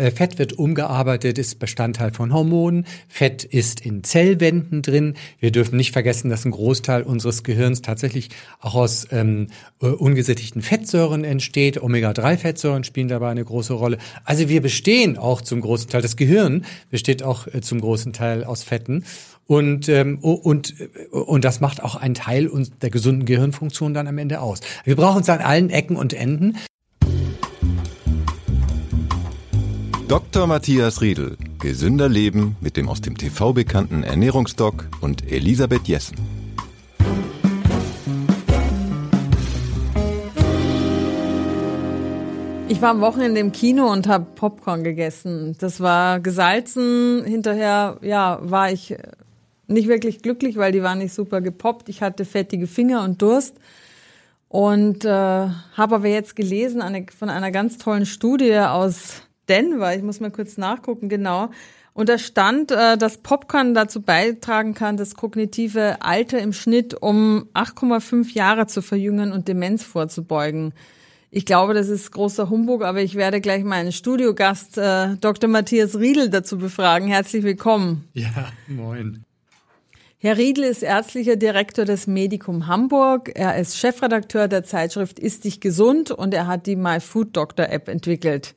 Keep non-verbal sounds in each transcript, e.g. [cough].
Äh, Fett wird umgearbeitet, ist Bestandteil von Hormonen. Fett ist in Zellwänden drin. Wir dürfen nicht vergessen, dass ein Großteil unseres Gehirns tatsächlich auch aus ähm, äh, ungesättigten Fettsäuren entsteht. Omega-3-Fettsäuren spielen dabei eine große Rolle. Also wir bestehen auch zum großen Teil, das Gehirn besteht auch äh, zum großen Teil aus Fetten. Und, ähm, und, und das macht auch einen Teil der gesunden Gehirnfunktion dann am Ende aus. Wir brauchen es an allen Ecken und Enden. Dr. Matthias Riedel. Gesünder Leben mit dem aus dem TV bekannten Ernährungsdoc und Elisabeth Jessen. Ich war am Wochenende im Kino und habe Popcorn gegessen. Das war gesalzen. Hinterher, ja, war ich nicht wirklich glücklich, weil die waren nicht super gepoppt. Ich hatte fettige Finger und Durst. Und äh, habe aber jetzt gelesen eine, von einer ganz tollen Studie aus Denver. Ich muss mal kurz nachgucken, genau. Und da stand, äh, dass Popcorn dazu beitragen kann, das kognitive Alter im Schnitt um 8,5 Jahre zu verjüngen und Demenz vorzubeugen. Ich glaube, das ist großer Humbug, aber ich werde gleich meinen Studiogast äh, Dr. Matthias Riedel dazu befragen. Herzlich willkommen. Ja, moin. Herr Riedl ist ärztlicher Direktor des Medikum Hamburg. Er ist Chefredakteur der Zeitschrift Ist dich gesund und er hat die My Food Doctor App entwickelt.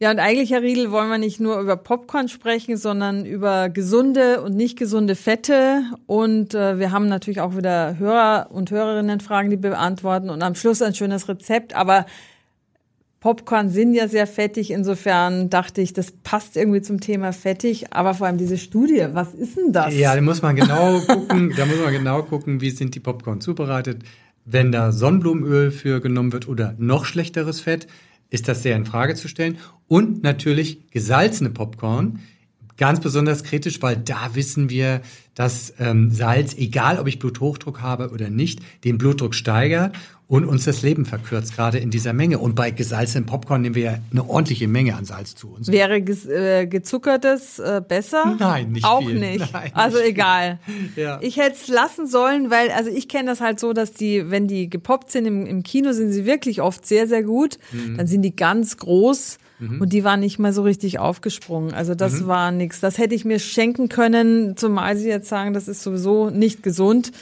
Ja, und eigentlich, Herr Riedl, wollen wir nicht nur über Popcorn sprechen, sondern über gesunde und nicht gesunde Fette. Und äh, wir haben natürlich auch wieder Hörer und Hörerinnen Fragen, die beantworten und am Schluss ein schönes Rezept. Aber Popcorn sind ja sehr fettig, insofern dachte ich, das passt irgendwie zum Thema fettig, aber vor allem diese Studie, was ist denn das? Ja, da muss man genau [laughs] gucken, da muss man genau gucken, wie sind die Popcorn zubereitet. Wenn da Sonnenblumenöl für genommen wird oder noch schlechteres Fett, ist das sehr in Frage zu stellen. Und natürlich gesalzene Popcorn, ganz besonders kritisch, weil da wissen wir, dass ähm, Salz, egal ob ich Bluthochdruck habe oder nicht, den Blutdruck steigert und uns das Leben verkürzt, gerade in dieser Menge. Und bei gesalzenem Popcorn nehmen wir ja eine ordentliche Menge an Salz zu uns. Wäre äh, gezuckertes äh, besser? Nein, nicht Auch viel. nicht. Nein, also nicht egal. [laughs] Ja. Ich hätte es lassen sollen, weil, also ich kenne das halt so, dass die, wenn die gepoppt sind im, im Kino, sind sie wirklich oft sehr, sehr gut. Mhm. Dann sind die ganz groß. Mhm. Und die waren nicht mal so richtig aufgesprungen. Also das mhm. war nix. Das hätte ich mir schenken können, zumal sie jetzt sagen, das ist sowieso nicht gesund.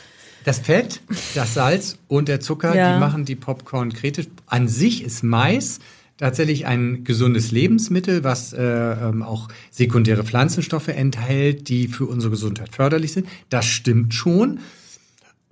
Das Fett, das Salz und der Zucker, ja. die machen die Popcorn kritisch. An sich ist Mais tatsächlich ein gesundes Lebensmittel, was äh, ähm, auch sekundäre Pflanzenstoffe enthält, die für unsere Gesundheit förderlich sind. Das stimmt schon.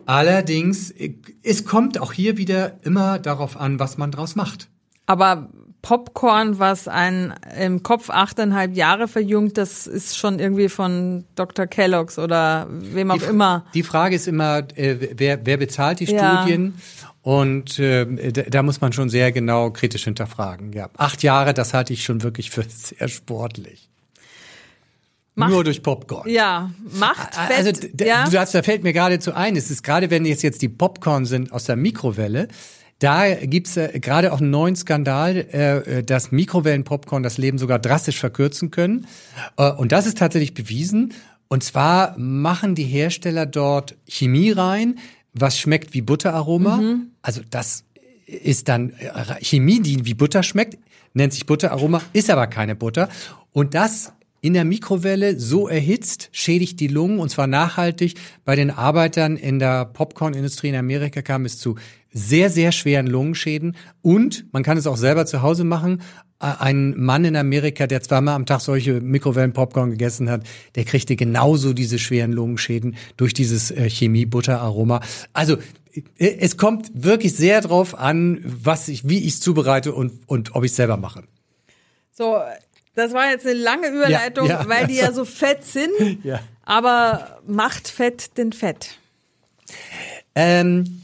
Allerdings, es kommt auch hier wieder immer darauf an, was man draus macht. Aber Popcorn, was ein im Kopf achteinhalb Jahre verjüngt, das ist schon irgendwie von Dr. Kellogg's oder wem auch die, immer. Die Frage ist immer, äh, wer, wer bezahlt die ja. Studien? Und äh, da muss man schon sehr genau kritisch hinterfragen. Ja, acht Jahre, das halte ich schon wirklich für [laughs] sehr sportlich. Macht, Nur durch Popcorn. Ja, macht Fett. Also ja. du hast, da fällt mir geradezu ein, es ist gerade, wenn jetzt jetzt die Popcorn sind aus der Mikrowelle, da gibt's äh, gerade auch einen neuen Skandal, äh, äh, dass Mikrowellenpopcorn das Leben sogar drastisch verkürzen können. Äh, und das ist tatsächlich bewiesen. Und zwar machen die Hersteller dort Chemie rein, was schmeckt wie Butteraroma. Mhm. Also das ist dann äh, Chemie, die wie Butter schmeckt, nennt sich Butteraroma, ist aber keine Butter. Und das in der Mikrowelle so erhitzt, schädigt die Lungen und zwar nachhaltig. Bei den Arbeitern in der Popcornindustrie in Amerika kam es zu sehr, sehr schweren Lungenschäden. Und man kann es auch selber zu Hause machen. Ein Mann in Amerika, der zweimal am Tag solche Mikrowellen-Popcorn gegessen hat, der kriegte genauso diese schweren Lungenschäden durch dieses äh, Chemie-Butter-Aroma. Also äh, es kommt wirklich sehr drauf an, was ich, wie ich es zubereite und, und ob ich es selber mache. So, das war jetzt eine lange Überleitung, ja, ja. weil die ja [laughs] so fett sind. Ja. Aber macht Fett denn Fett? Ähm,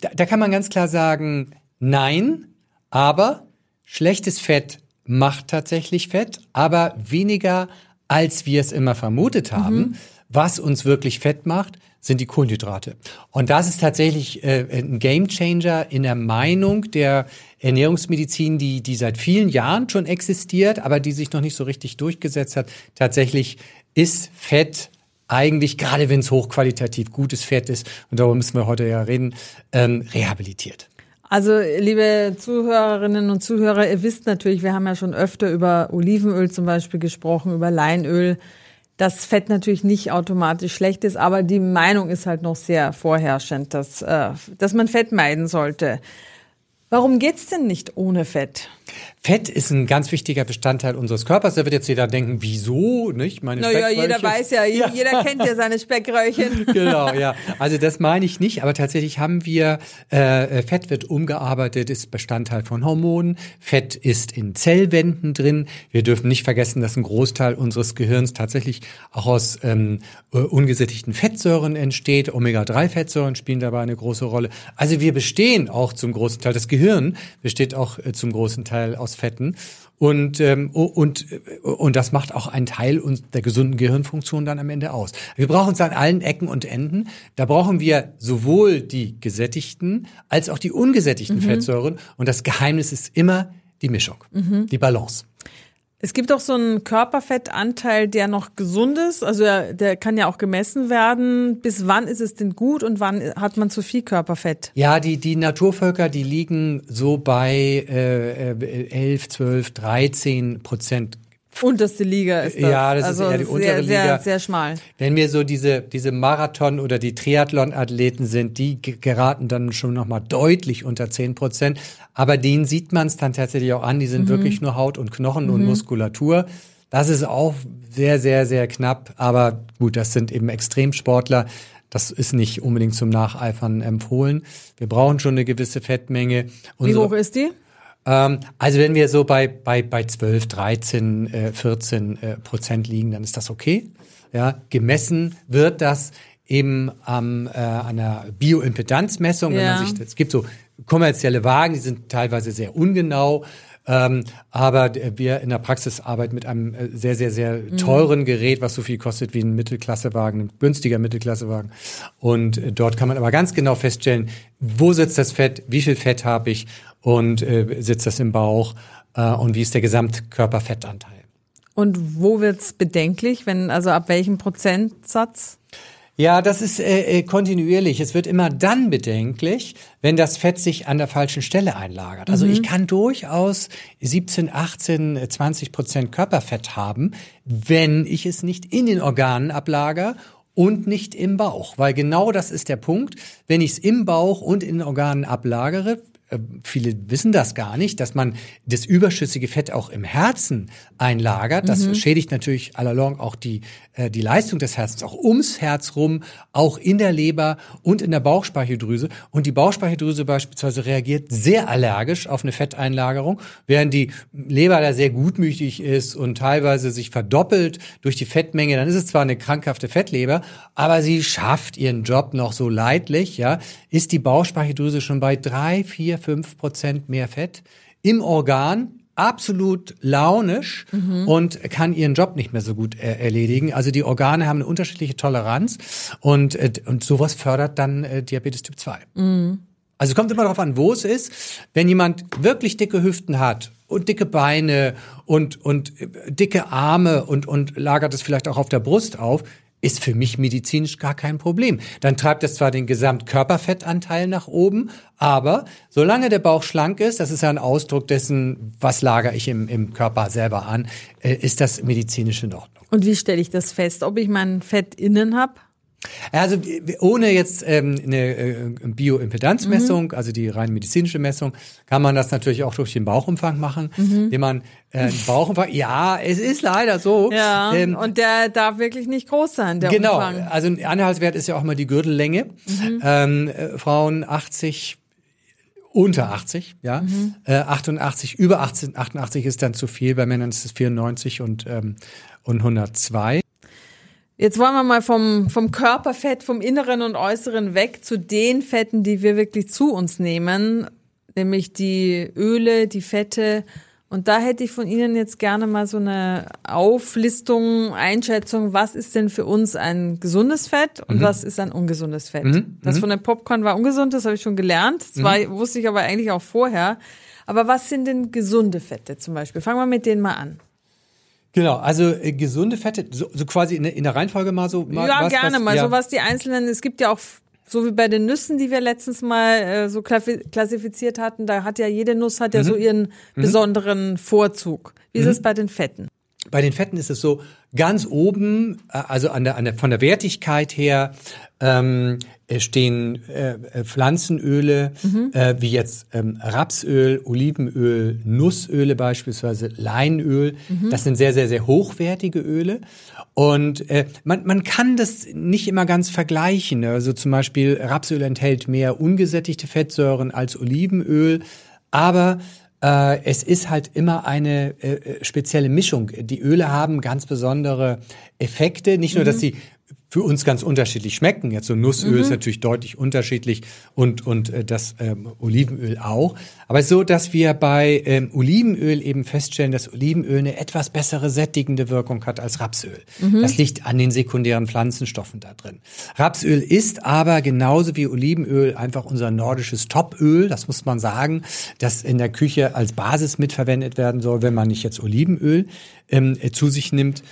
da, da kann man ganz klar sagen, nein, aber schlechtes Fett macht tatsächlich Fett, aber weniger, als wir es immer vermutet haben. Mhm. Was uns wirklich fett macht, sind die Kohlenhydrate. Und das ist tatsächlich äh, ein Gamechanger in der Meinung der Ernährungsmedizin, die, die seit vielen Jahren schon existiert, aber die sich noch nicht so richtig durchgesetzt hat. Tatsächlich ist Fett eigentlich, gerade wenn es hochqualitativ gutes Fett ist, und darüber müssen wir heute ja reden, ähm, rehabilitiert. Also, liebe Zuhörerinnen und Zuhörer, ihr wisst natürlich, wir haben ja schon öfter über Olivenöl zum Beispiel gesprochen, über Leinöl, dass Fett natürlich nicht automatisch schlecht ist, aber die Meinung ist halt noch sehr vorherrschend, dass, äh, dass man Fett meiden sollte. Warum geht's denn nicht ohne Fett? Fett ist ein ganz wichtiger Bestandteil unseres Körpers. Da wird jetzt jeder denken, wieso, nicht? Meine naja, jeder weiß ja, ja, jeder kennt ja seine Speckröllchen. [laughs] genau, ja. Also das meine ich nicht, aber tatsächlich haben wir, äh, Fett wird umgearbeitet, ist Bestandteil von Hormonen. Fett ist in Zellwänden drin. Wir dürfen nicht vergessen, dass ein Großteil unseres Gehirns tatsächlich auch aus ähm, äh, ungesättigten Fettsäuren entsteht. Omega-3-Fettsäuren spielen dabei eine große Rolle. Also wir bestehen auch zum großen Teil, das Gehirn besteht auch äh, zum großen Teil aus Fetten. Und, ähm, und, und das macht auch einen Teil der gesunden Gehirnfunktion dann am Ende aus. Wir brauchen es an allen Ecken und Enden. Da brauchen wir sowohl die gesättigten als auch die ungesättigten mhm. Fettsäuren. Und das Geheimnis ist immer die Mischung, mhm. die Balance. Es gibt auch so einen Körperfettanteil, der noch gesund ist. Also der, der, kann ja auch gemessen werden. Bis wann ist es denn gut und wann hat man zu viel Körperfett? Ja, die, die Naturvölker, die liegen so bei äh, 11, 12, 13 Prozent Unterste Liga ist das. Ja, das also ist eher die untere sehr, Liga. Sehr, sehr schmal. Wenn wir so diese, diese Marathon- oder die Triathlon-Athleten sind, die geraten dann schon nochmal deutlich unter 10 Prozent. Aber denen sieht man es dann tatsächlich auch an. Die sind mhm. wirklich nur Haut und Knochen mhm. und Muskulatur. Das ist auch sehr, sehr, sehr knapp. Aber gut, das sind eben Extremsportler. Das ist nicht unbedingt zum Nacheifern empfohlen. Wir brauchen schon eine gewisse Fettmenge. Unsere, Wie hoch ist die? Ähm, also wenn wir so bei, bei, bei 12, 13, äh, 14 äh, Prozent liegen, dann ist das okay. Ja, gemessen wird das eben ähm, äh, an einer Bioimpedanzmessung. Ja. Wenn man sich, es gibt so kommerzielle Wagen, die sind teilweise sehr ungenau. Ähm, aber wir in der Praxis arbeiten mit einem äh, sehr, sehr, sehr mhm. teuren Gerät, was so viel kostet wie ein Mittelklassewagen, ein günstiger Mittelklassewagen. Und äh, dort kann man aber ganz genau feststellen, wo sitzt das Fett, wie viel Fett habe ich und äh, sitzt das im Bauch äh, und wie ist der Gesamtkörperfettanteil. Und wo wird's bedenklich, wenn also ab welchem Prozentsatz? Ja, das ist äh, äh, kontinuierlich. Es wird immer dann bedenklich, wenn das Fett sich an der falschen Stelle einlagert. Also mhm. ich kann durchaus 17, 18, 20 Prozent Körperfett haben, wenn ich es nicht in den Organen ablager und nicht im Bauch. Weil genau das ist der Punkt. Wenn ich es im Bauch und in den Organen ablagere, viele wissen das gar nicht, dass man das überschüssige Fett auch im Herzen einlagert. Das mhm. schädigt natürlich allalong auch die, äh, die Leistung des Herzens, auch ums Herz rum, auch in der Leber und in der Bauchspeicheldrüse. Und die Bauchspeicheldrüse beispielsweise reagiert sehr allergisch auf eine Fetteinlagerung, während die Leber da sehr gutmütig ist und teilweise sich verdoppelt durch die Fettmenge. Dann ist es zwar eine krankhafte Fettleber, aber sie schafft ihren Job noch so leidlich, ja, ist die Bauchspeicheldrüse schon bei drei, vier, fünf Prozent mehr Fett im Organ, absolut launisch mhm. und kann ihren Job nicht mehr so gut äh, erledigen. Also die Organe haben eine unterschiedliche Toleranz und, äh, und sowas fördert dann äh, Diabetes Typ 2. Mhm. Also kommt immer darauf an, wo es ist. Wenn jemand wirklich dicke Hüften hat und dicke Beine und, und äh, dicke Arme und, und lagert es vielleicht auch auf der Brust auf, ist für mich medizinisch gar kein Problem. Dann treibt es zwar den Gesamtkörperfettanteil nach oben, aber solange der Bauch schlank ist, das ist ja ein Ausdruck dessen, was lagere ich im, im Körper selber an, äh, ist das medizinisch in Ordnung. Und wie stelle ich das fest, ob ich mein Fett innen habe? Also ohne jetzt ähm, eine äh, Bioimpedanzmessung, mhm. also die rein medizinische Messung, kann man das natürlich auch durch den Bauchumfang machen, mhm. indem man äh, Bauchumfang. Ja, es ist leider so. Ja. Ähm, und der darf wirklich nicht groß sein. Der genau. Umfang. Also ein Anhaltswert ist ja auch mal die Gürtellänge. Mhm. Ähm, äh, Frauen 80 unter 80, ja. Mhm. Äh, 88, über 18, 88 ist dann zu viel, bei Männern ist es 94 und, ähm, und 102. Jetzt wollen wir mal vom, vom Körperfett, vom Inneren und Äußeren weg zu den Fetten, die wir wirklich zu uns nehmen, nämlich die Öle, die Fette. Und da hätte ich von Ihnen jetzt gerne mal so eine Auflistung, Einschätzung, was ist denn für uns ein gesundes Fett und mhm. was ist ein ungesundes Fett. Mhm. Das mhm. von dem Popcorn war ungesund, das habe ich schon gelernt. Das war, mhm. wusste ich aber eigentlich auch vorher. Aber was sind denn gesunde Fette zum Beispiel? Fangen wir mit denen mal an. Genau, also äh, gesunde Fette, so, so quasi in, in, der Reihenfolge mal so. Mal, ja, was, gerne was, mal, ja. so was die einzelnen, es gibt ja auch So wie bei den Nüssen, die wir letztens mal äh, so klassifiziert hatten, da hat ja jede Nuss hat ja mhm. so ihren mhm. besonderen Vorzug. Wie ist mhm. es bei den Fetten? Bei den Fetten ist es so, ganz oben, äh, also an der, an der, von der Wertigkeit her, ähm, stehen äh, äh, Pflanzenöle, mhm. äh, wie jetzt ähm, Rapsöl, Olivenöl, Nussöle beispielsweise, Leinöl. Mhm. Das sind sehr, sehr, sehr hochwertige Öle. Und äh, man, man kann das nicht immer ganz vergleichen. Also zum Beispiel Rapsöl enthält mehr ungesättigte Fettsäuren als Olivenöl. Aber äh, es ist halt immer eine äh, äh, spezielle Mischung. Die Öle haben ganz besondere Effekte. Nicht nur, mhm. dass sie für uns ganz unterschiedlich schmecken. Jetzt so Nussöl mhm. ist natürlich deutlich unterschiedlich und und äh, das ähm, Olivenöl auch. Aber so, dass wir bei ähm, Olivenöl eben feststellen, dass Olivenöl eine etwas bessere sättigende Wirkung hat als Rapsöl. Mhm. Das liegt an den sekundären Pflanzenstoffen da drin. Rapsöl ist aber genauso wie Olivenöl einfach unser nordisches Topöl. Das muss man sagen, das in der Küche als Basis mitverwendet werden soll, wenn man nicht jetzt Olivenöl ähm, zu sich nimmt.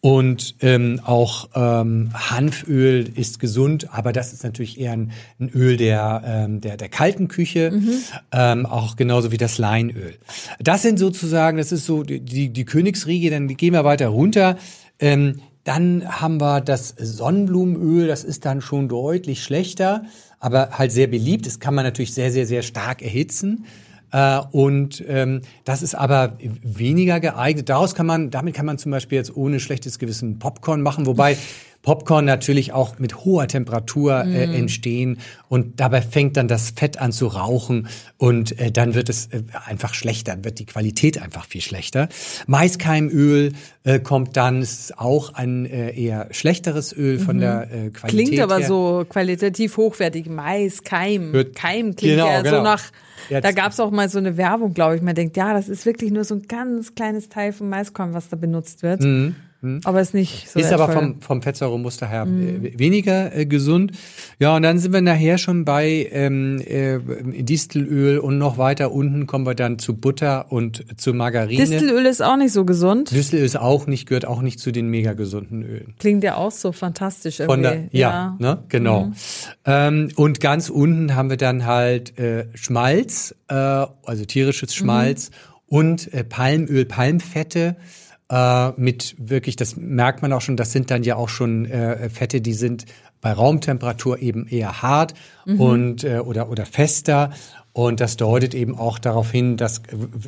Und ähm, auch ähm, Hanföl ist gesund, aber das ist natürlich eher ein, ein Öl der, ähm, der, der kalten Küche, mhm. ähm, auch genauso wie das Leinöl. Das sind sozusagen, das ist so die, die, die Königsriege, dann gehen wir weiter runter. Ähm, dann haben wir das Sonnenblumenöl, das ist dann schon deutlich schlechter, aber halt sehr beliebt. Das kann man natürlich sehr, sehr, sehr stark erhitzen. Äh, und ähm, das ist aber weniger geeignet. Daraus kann man, damit kann man zum Beispiel jetzt ohne schlechtes Gewissen Popcorn machen, wobei [laughs] Popcorn natürlich auch mit hoher Temperatur äh, mm. entstehen und dabei fängt dann das Fett an zu rauchen und äh, dann wird es äh, einfach schlechter, dann wird die Qualität einfach viel schlechter. Maiskeimöl äh, kommt dann, ist auch ein äh, eher schlechteres Öl von mhm. der äh, Qualität Klingt aber her. so qualitativ hochwertig. Maiskeim, Keim klingt genau, ja genau. so nach Jetzt. Da gab es auch mal so eine Werbung, glaube ich. Man denkt, ja, das ist wirklich nur so ein ganz kleines Teil vom Maiskorn, was da benutzt wird. Mhm. Mhm. Aber ist nicht so Ist aber vom, vom Fettsäuremuster her mhm. Äh, weniger äh, gesund. Ja, und dann sind wir nachher schon bei ähm, äh, Distelöl und noch weiter unten kommen wir dann zu Butter und zu Margarine. Distelöl ist auch nicht so gesund. Distelöl ist auch nicht, gehört auch nicht zu den mega gesunden Ölen. Klingt ja auch so fantastisch irgendwie. Von der, ja, ja. Ne, genau. Mhm. Ähm, und ganz unten haben wir dann halt äh, Schmalz, äh, also tierisches Schmalz mhm. und äh, Palmöl, Palmfette äh, mit wirklich, das merkt man auch schon, das sind dann ja auch schon äh, Fette, die sind bei Raumtemperatur eben eher hart mhm. und äh, oder oder fester und das deutet eben auch darauf hin, dass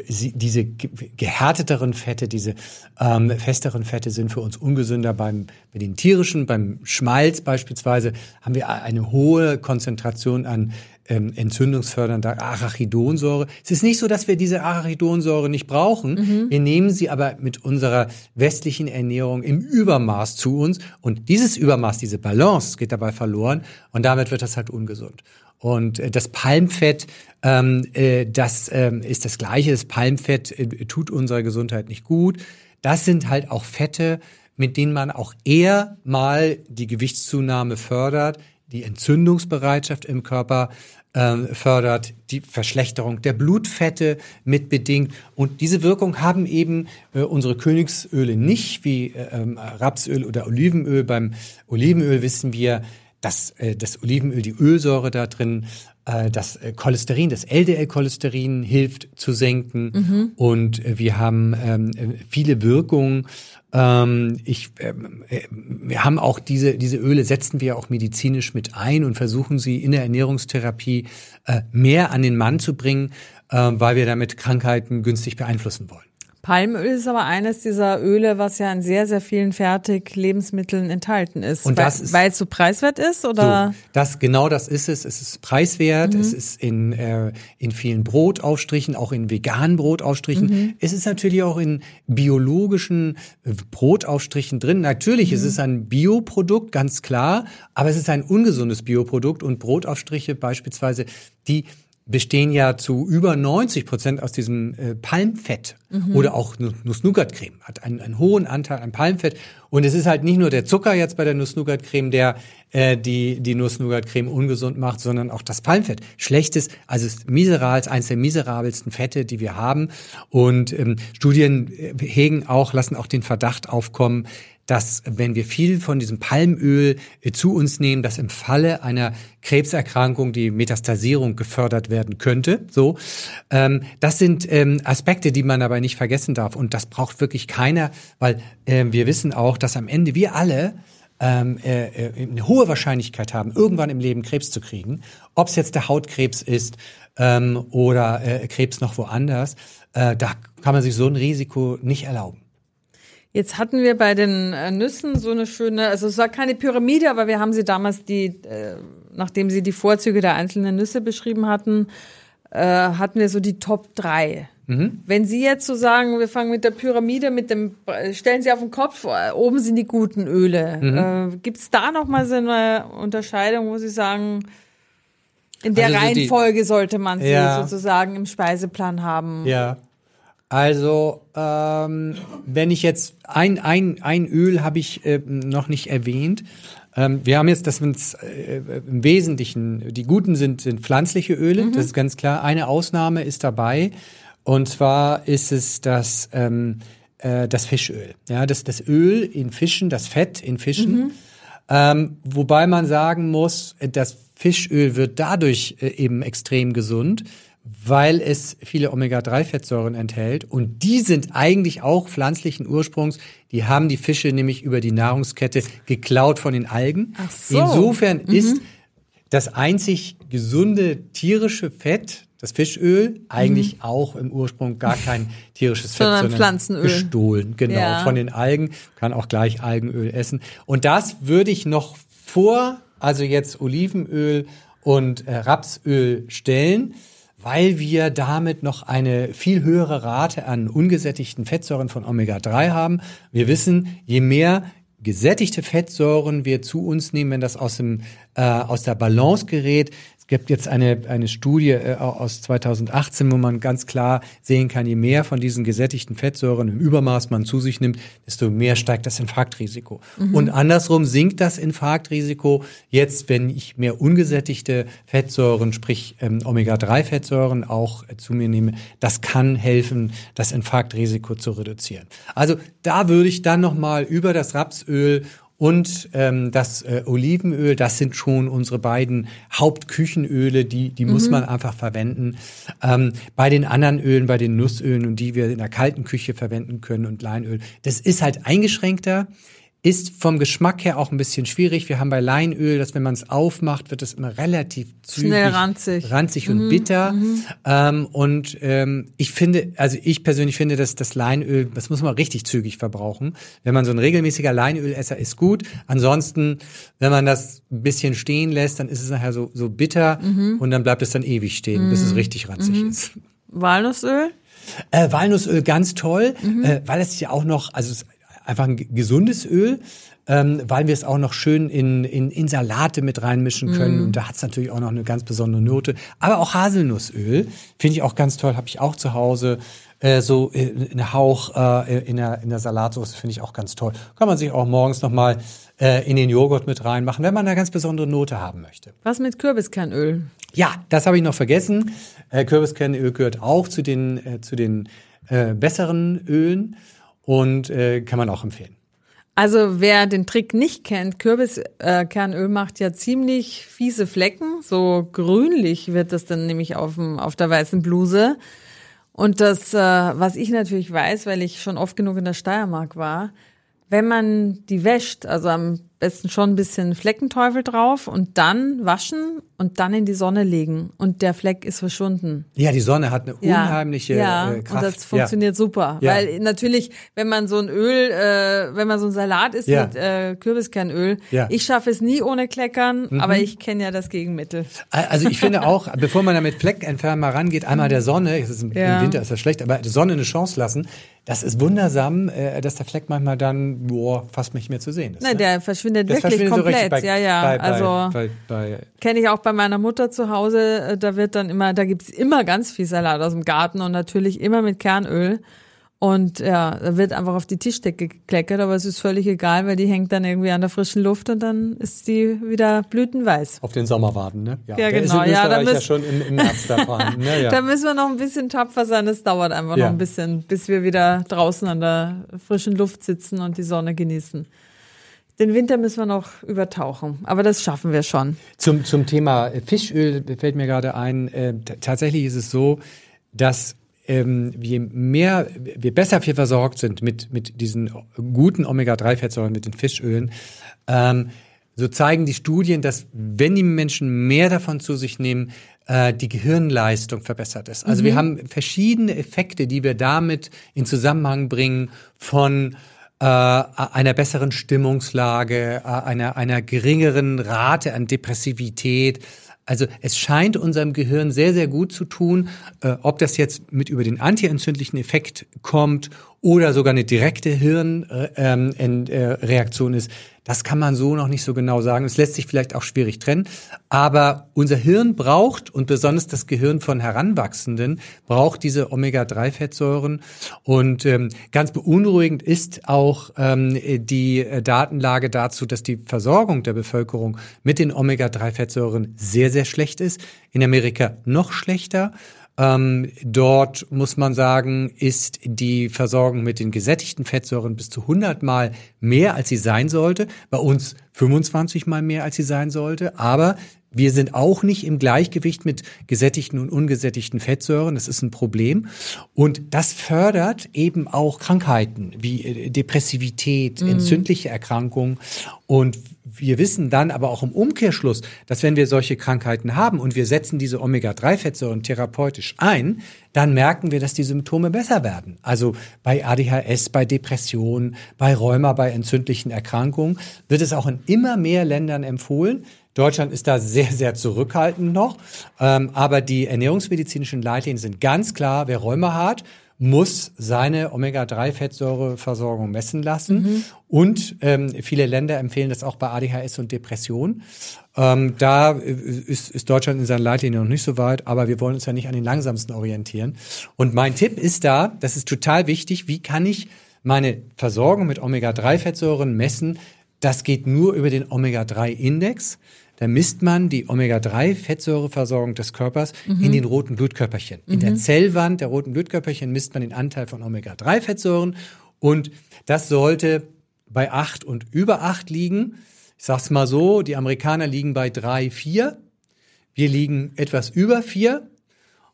diese gehärteteren Fette, diese ähm, festeren Fette sind für uns ungesünder. Beim, bei den tierischen, beim Schmalz beispielsweise, haben wir eine hohe Konzentration an ähm, entzündungsfördernder Arachidonsäure. Es ist nicht so, dass wir diese Arachidonsäure nicht brauchen. Mhm. Wir nehmen sie aber mit unserer westlichen Ernährung im Übermaß zu uns. Und dieses Übermaß, diese Balance geht dabei verloren. Und damit wird das halt ungesund. Und äh, das Palmfett, ähm, äh, das ähm, ist das Gleiche. Das Palmfett äh, tut unserer Gesundheit nicht gut. Das sind halt auch Fette, mit denen man auch eher mal die Gewichtszunahme fördert, die Entzündungsbereitschaft im Körper ähm, fördert, die Verschlechterung der Blutfette mitbedingt. Und diese Wirkung haben eben äh, unsere Königsöle nicht, wie äh, ähm, Rapsöl oder Olivenöl. Beim Olivenöl wissen wir, dass äh, das Olivenöl, die Ölsäure da drin, das äh, Cholesterin, das LDL-Cholesterin hilft zu senken. Mhm. Und äh, wir haben ähm, viele Wirkungen. Ähm, ich, ähm, äh, wir haben auch diese, diese Öle setzen wir auch medizinisch mit ein und versuchen sie in der Ernährungstherapie äh, mehr an den Mann zu bringen, äh, weil wir damit Krankheiten günstig beeinflussen wollen. Palmöl ist aber eines dieser Öle, was ja in sehr, sehr vielen Fertiglebensmitteln enthalten ist. Und das weil, weil es so preiswert ist, oder? So, das, genau das ist es. Es ist preiswert. Mhm. Es ist in, äh, in vielen Brotaufstrichen, auch in veganen Brotaufstrichen. Mhm. Es ist natürlich auch in biologischen äh, Brotaufstrichen drin. Natürlich, mhm. es ist ein Bioprodukt, ganz klar. Aber es ist ein ungesundes Bioprodukt und Brotaufstriche beispielsweise, die bestehen ja zu über 90 Prozent aus diesem äh, Palmfett mhm. oder auch Nuss-Nougat-Creme. Hat einen, einen hohen Anteil an Palmfett. Und es ist halt nicht nur der Zucker jetzt bei der Nuss-Nougat-Creme, der äh, die, die Nuss-Nougat-Creme ungesund macht, sondern auch das Palmfett. Schlechtes, also miserabels, eines der miserabelsten Fette, die wir haben. Und ähm, Studien äh, hegen auch, lassen auch den Verdacht aufkommen, dass wenn wir viel von diesem Palmöl äh, zu uns nehmen, dass im Falle einer Krebserkrankung die Metastasierung gefördert werden könnte. So, ähm, das sind ähm, Aspekte, die man aber nicht vergessen darf. Und das braucht wirklich keiner, weil äh, wir wissen auch, dass am Ende wir alle ähm, äh, äh, eine hohe Wahrscheinlichkeit haben, irgendwann im Leben Krebs zu kriegen. Ob es jetzt der Hautkrebs ist ähm, oder äh, Krebs noch woanders, äh, da kann man sich so ein Risiko nicht erlauben. Jetzt hatten wir bei den äh, Nüssen so eine schöne, also es war keine Pyramide, aber wir haben sie damals die, äh, nachdem sie die Vorzüge der einzelnen Nüsse beschrieben hatten, äh, hatten wir so die Top 3. Mhm. Wenn Sie jetzt so sagen, wir fangen mit der Pyramide, mit dem, stellen Sie auf den Kopf, oben sind die guten Öle. Mhm. Äh, Gibt es da nochmal so eine Unterscheidung, wo Sie sagen, in der also so Reihenfolge die, sollte man sie ja. sozusagen im Speiseplan haben? Ja. Also, ähm, wenn ich jetzt ein, ein, ein Öl habe ich äh, noch nicht erwähnt. Ähm, wir haben jetzt, dass wir äh, im Wesentlichen, die guten sind, sind pflanzliche Öle, mhm. das ist ganz klar. Eine Ausnahme ist dabei. Und zwar ist es das, ähm, äh, das Fischöl. Ja, das, das Öl in Fischen, das Fett in Fischen. Mhm. Ähm, wobei man sagen muss, das Fischöl wird dadurch äh, eben extrem gesund, weil es viele Omega-3-Fettsäuren enthält. Und die sind eigentlich auch pflanzlichen Ursprungs. Die haben die Fische nämlich über die Nahrungskette geklaut von den Algen. Ach so. Insofern mhm. ist das einzig gesunde tierische Fett, das Fischöl, eigentlich mhm. auch im Ursprung gar kein tierisches Fett, sondern, sondern Pflanzenöl. gestohlen, genau, ja. von den Algen, kann auch gleich Algenöl essen. Und das würde ich noch vor, also jetzt Olivenöl und äh, Rapsöl stellen, weil wir damit noch eine viel höhere Rate an ungesättigten Fettsäuren von Omega-3 haben. Wir wissen, je mehr gesättigte Fettsäuren wir zu uns nehmen, wenn das aus, dem, äh, aus der Balance gerät, gibt jetzt eine, eine Studie äh, aus 2018, wo man ganz klar sehen kann, je mehr von diesen gesättigten Fettsäuren im Übermaß man zu sich nimmt, desto mehr steigt das Infarktrisiko. Mhm. Und andersrum sinkt das Infarktrisiko jetzt, wenn ich mehr ungesättigte Fettsäuren, sprich ähm, Omega-3-Fettsäuren auch äh, zu mir nehme. Das kann helfen, das Infarktrisiko zu reduzieren. Also da würde ich dann nochmal über das Rapsöl und ähm, das äh, Olivenöl, das sind schon unsere beiden Hauptküchenöle, die, die mhm. muss man einfach verwenden. Ähm, bei den anderen Ölen, bei den Nussölen und die wir in der kalten Küche verwenden können und Leinöl, das ist halt eingeschränkter. Ist vom Geschmack her auch ein bisschen schwierig. Wir haben bei Leinöl, dass wenn man es aufmacht, wird es immer relativ zügig, Schnell ranzig, ranzig und mhm, bitter. Mhm. Ähm, und ähm, ich finde, also ich persönlich finde, dass das Leinöl, das muss man richtig zügig verbrauchen. Wenn man so ein regelmäßiger Leinölesser ist, gut. Ansonsten, wenn man das ein bisschen stehen lässt, dann ist es nachher so, so bitter mhm. und dann bleibt es dann ewig stehen, bis es mhm. richtig ranzig mhm. ist. Walnussöl? Äh, Walnussöl ganz toll, mhm. äh, weil es ja auch noch, also es einfach ein gesundes Öl, ähm, weil wir es auch noch schön in, in, in Salate mit reinmischen können. Mm. Und da hat es natürlich auch noch eine ganz besondere Note. Aber auch Haselnussöl finde ich auch ganz toll, habe ich auch zu Hause. Äh, so äh, eine Hauch äh, in, der, in der Salatsauce finde ich auch ganz toll. Kann man sich auch morgens nochmal äh, in den Joghurt mit reinmachen, wenn man eine ganz besondere Note haben möchte. Was mit Kürbiskernöl? Ja, das habe ich noch vergessen. Äh, Kürbiskernöl gehört auch zu den, äh, zu den äh, besseren Ölen und äh, kann man auch empfehlen. Also wer den Trick nicht kennt, Kürbiskernöl äh, macht ja ziemlich fiese Flecken. So grünlich wird das dann nämlich auf, dem, auf der weißen Bluse. Und das, äh, was ich natürlich weiß, weil ich schon oft genug in der Steiermark war, wenn man die wäscht, also am besten schon ein bisschen Fleckenteufel drauf und dann waschen und dann in die Sonne legen und der Fleck ist verschwunden. Ja, die Sonne hat eine ja, unheimliche ja, äh, Kraft. und das funktioniert ja. super, ja. weil natürlich, wenn man so ein Öl, äh, wenn man so ein Salat isst mit äh, Kürbiskernöl, ich schaffe es nie ohne Kleckern, mhm. aber ich kenne ja das Gegenmittel. Also ich finde auch, bevor man damit mal rangeht, einmal der Sonne, ist, im Winter ist das schlecht, aber der Sonne eine Chance lassen, das ist wundersam, äh, dass der Fleck manchmal dann boah, fast nicht mehr zu sehen ist. Nein, ne? der verschwindet das wirklich verschwindet komplett. So bei, ja, ja. Bei, also bei, kenne ich auch bei meiner Mutter zu Hause. Äh, da wird dann immer, da gibt's immer ganz viel Salat aus dem Garten und natürlich immer mit Kernöl. Und ja, da wird einfach auf die Tischdecke gekleckert, aber es ist völlig egal, weil die hängt dann irgendwie an der frischen Luft und dann ist die wieder blütenweiß. Auf den Sommer warten, ne? Ja, ja genau. ja, da müssen, ja schon im, im März da. Ne? Ja. [laughs] da müssen wir noch ein bisschen tapfer sein. Es dauert einfach ja. noch ein bisschen, bis wir wieder draußen an der frischen Luft sitzen und die Sonne genießen. Den Winter müssen wir noch übertauchen, aber das schaffen wir schon. Zum, zum Thema Fischöl fällt mir gerade ein, äh, tatsächlich ist es so, dass ähm, je mehr, wir besser wir versorgt sind mit, mit diesen guten Omega-3-Fettsäuren, mit den Fischölen, ähm, so zeigen die Studien, dass wenn die Menschen mehr davon zu sich nehmen, äh, die Gehirnleistung verbessert ist. Also mhm. wir haben verschiedene Effekte, die wir damit in Zusammenhang bringen von äh, einer besseren Stimmungslage, äh, einer, einer geringeren Rate an Depressivität, also es scheint unserem Gehirn sehr, sehr gut zu tun, äh, ob das jetzt mit über den antientzündlichen Effekt kommt oder sogar eine direkte Hirnreaktion ist. Das kann man so noch nicht so genau sagen. Es lässt sich vielleicht auch schwierig trennen. Aber unser Hirn braucht, und besonders das Gehirn von Heranwachsenden, braucht diese Omega-3-Fettsäuren. Und ähm, ganz beunruhigend ist auch ähm, die Datenlage dazu, dass die Versorgung der Bevölkerung mit den Omega-3-Fettsäuren sehr, sehr schlecht ist. In Amerika noch schlechter. Ähm, dort muss man sagen, ist die Versorgung mit den gesättigten Fettsäuren bis zu 100 Mal mehr, als sie sein sollte. Bei uns 25 Mal mehr, als sie sein sollte. Aber wir sind auch nicht im Gleichgewicht mit gesättigten und ungesättigten Fettsäuren. Das ist ein Problem. Und das fördert eben auch Krankheiten wie äh, Depressivität, mhm. entzündliche Erkrankungen. Und wir wissen dann aber auch im Umkehrschluss, dass wenn wir solche Krankheiten haben und wir setzen diese Omega-3-Fettsäuren therapeutisch ein, dann merken wir, dass die Symptome besser werden. Also bei ADHS, bei Depressionen, bei Rheuma, bei entzündlichen Erkrankungen wird es auch in immer mehr Ländern empfohlen, Deutschland ist da sehr, sehr zurückhaltend noch. Ähm, aber die ernährungsmedizinischen Leitlinien sind ganz klar, wer Rheuma hat, muss seine Omega-3-Fettsäureversorgung messen lassen. Mhm. Und ähm, viele Länder empfehlen das auch bei ADHS und Depression. Ähm, da ist, ist Deutschland in seinen Leitlinien noch nicht so weit, aber wir wollen uns ja nicht an den langsamsten orientieren. Und mein Tipp ist da, das ist total wichtig, wie kann ich meine Versorgung mit Omega-3-Fettsäuren messen? Das geht nur über den Omega-3-Index. Da misst man die Omega-3-Fettsäureversorgung des Körpers mhm. in den roten Blutkörperchen. Mhm. In der mhm. Zellwand der roten Blutkörperchen misst man den Anteil von Omega-3-Fettsäuren und das sollte bei 8 und über 8 liegen. Ich sag's mal so, die Amerikaner liegen bei 3, 4. Wir liegen etwas über 4.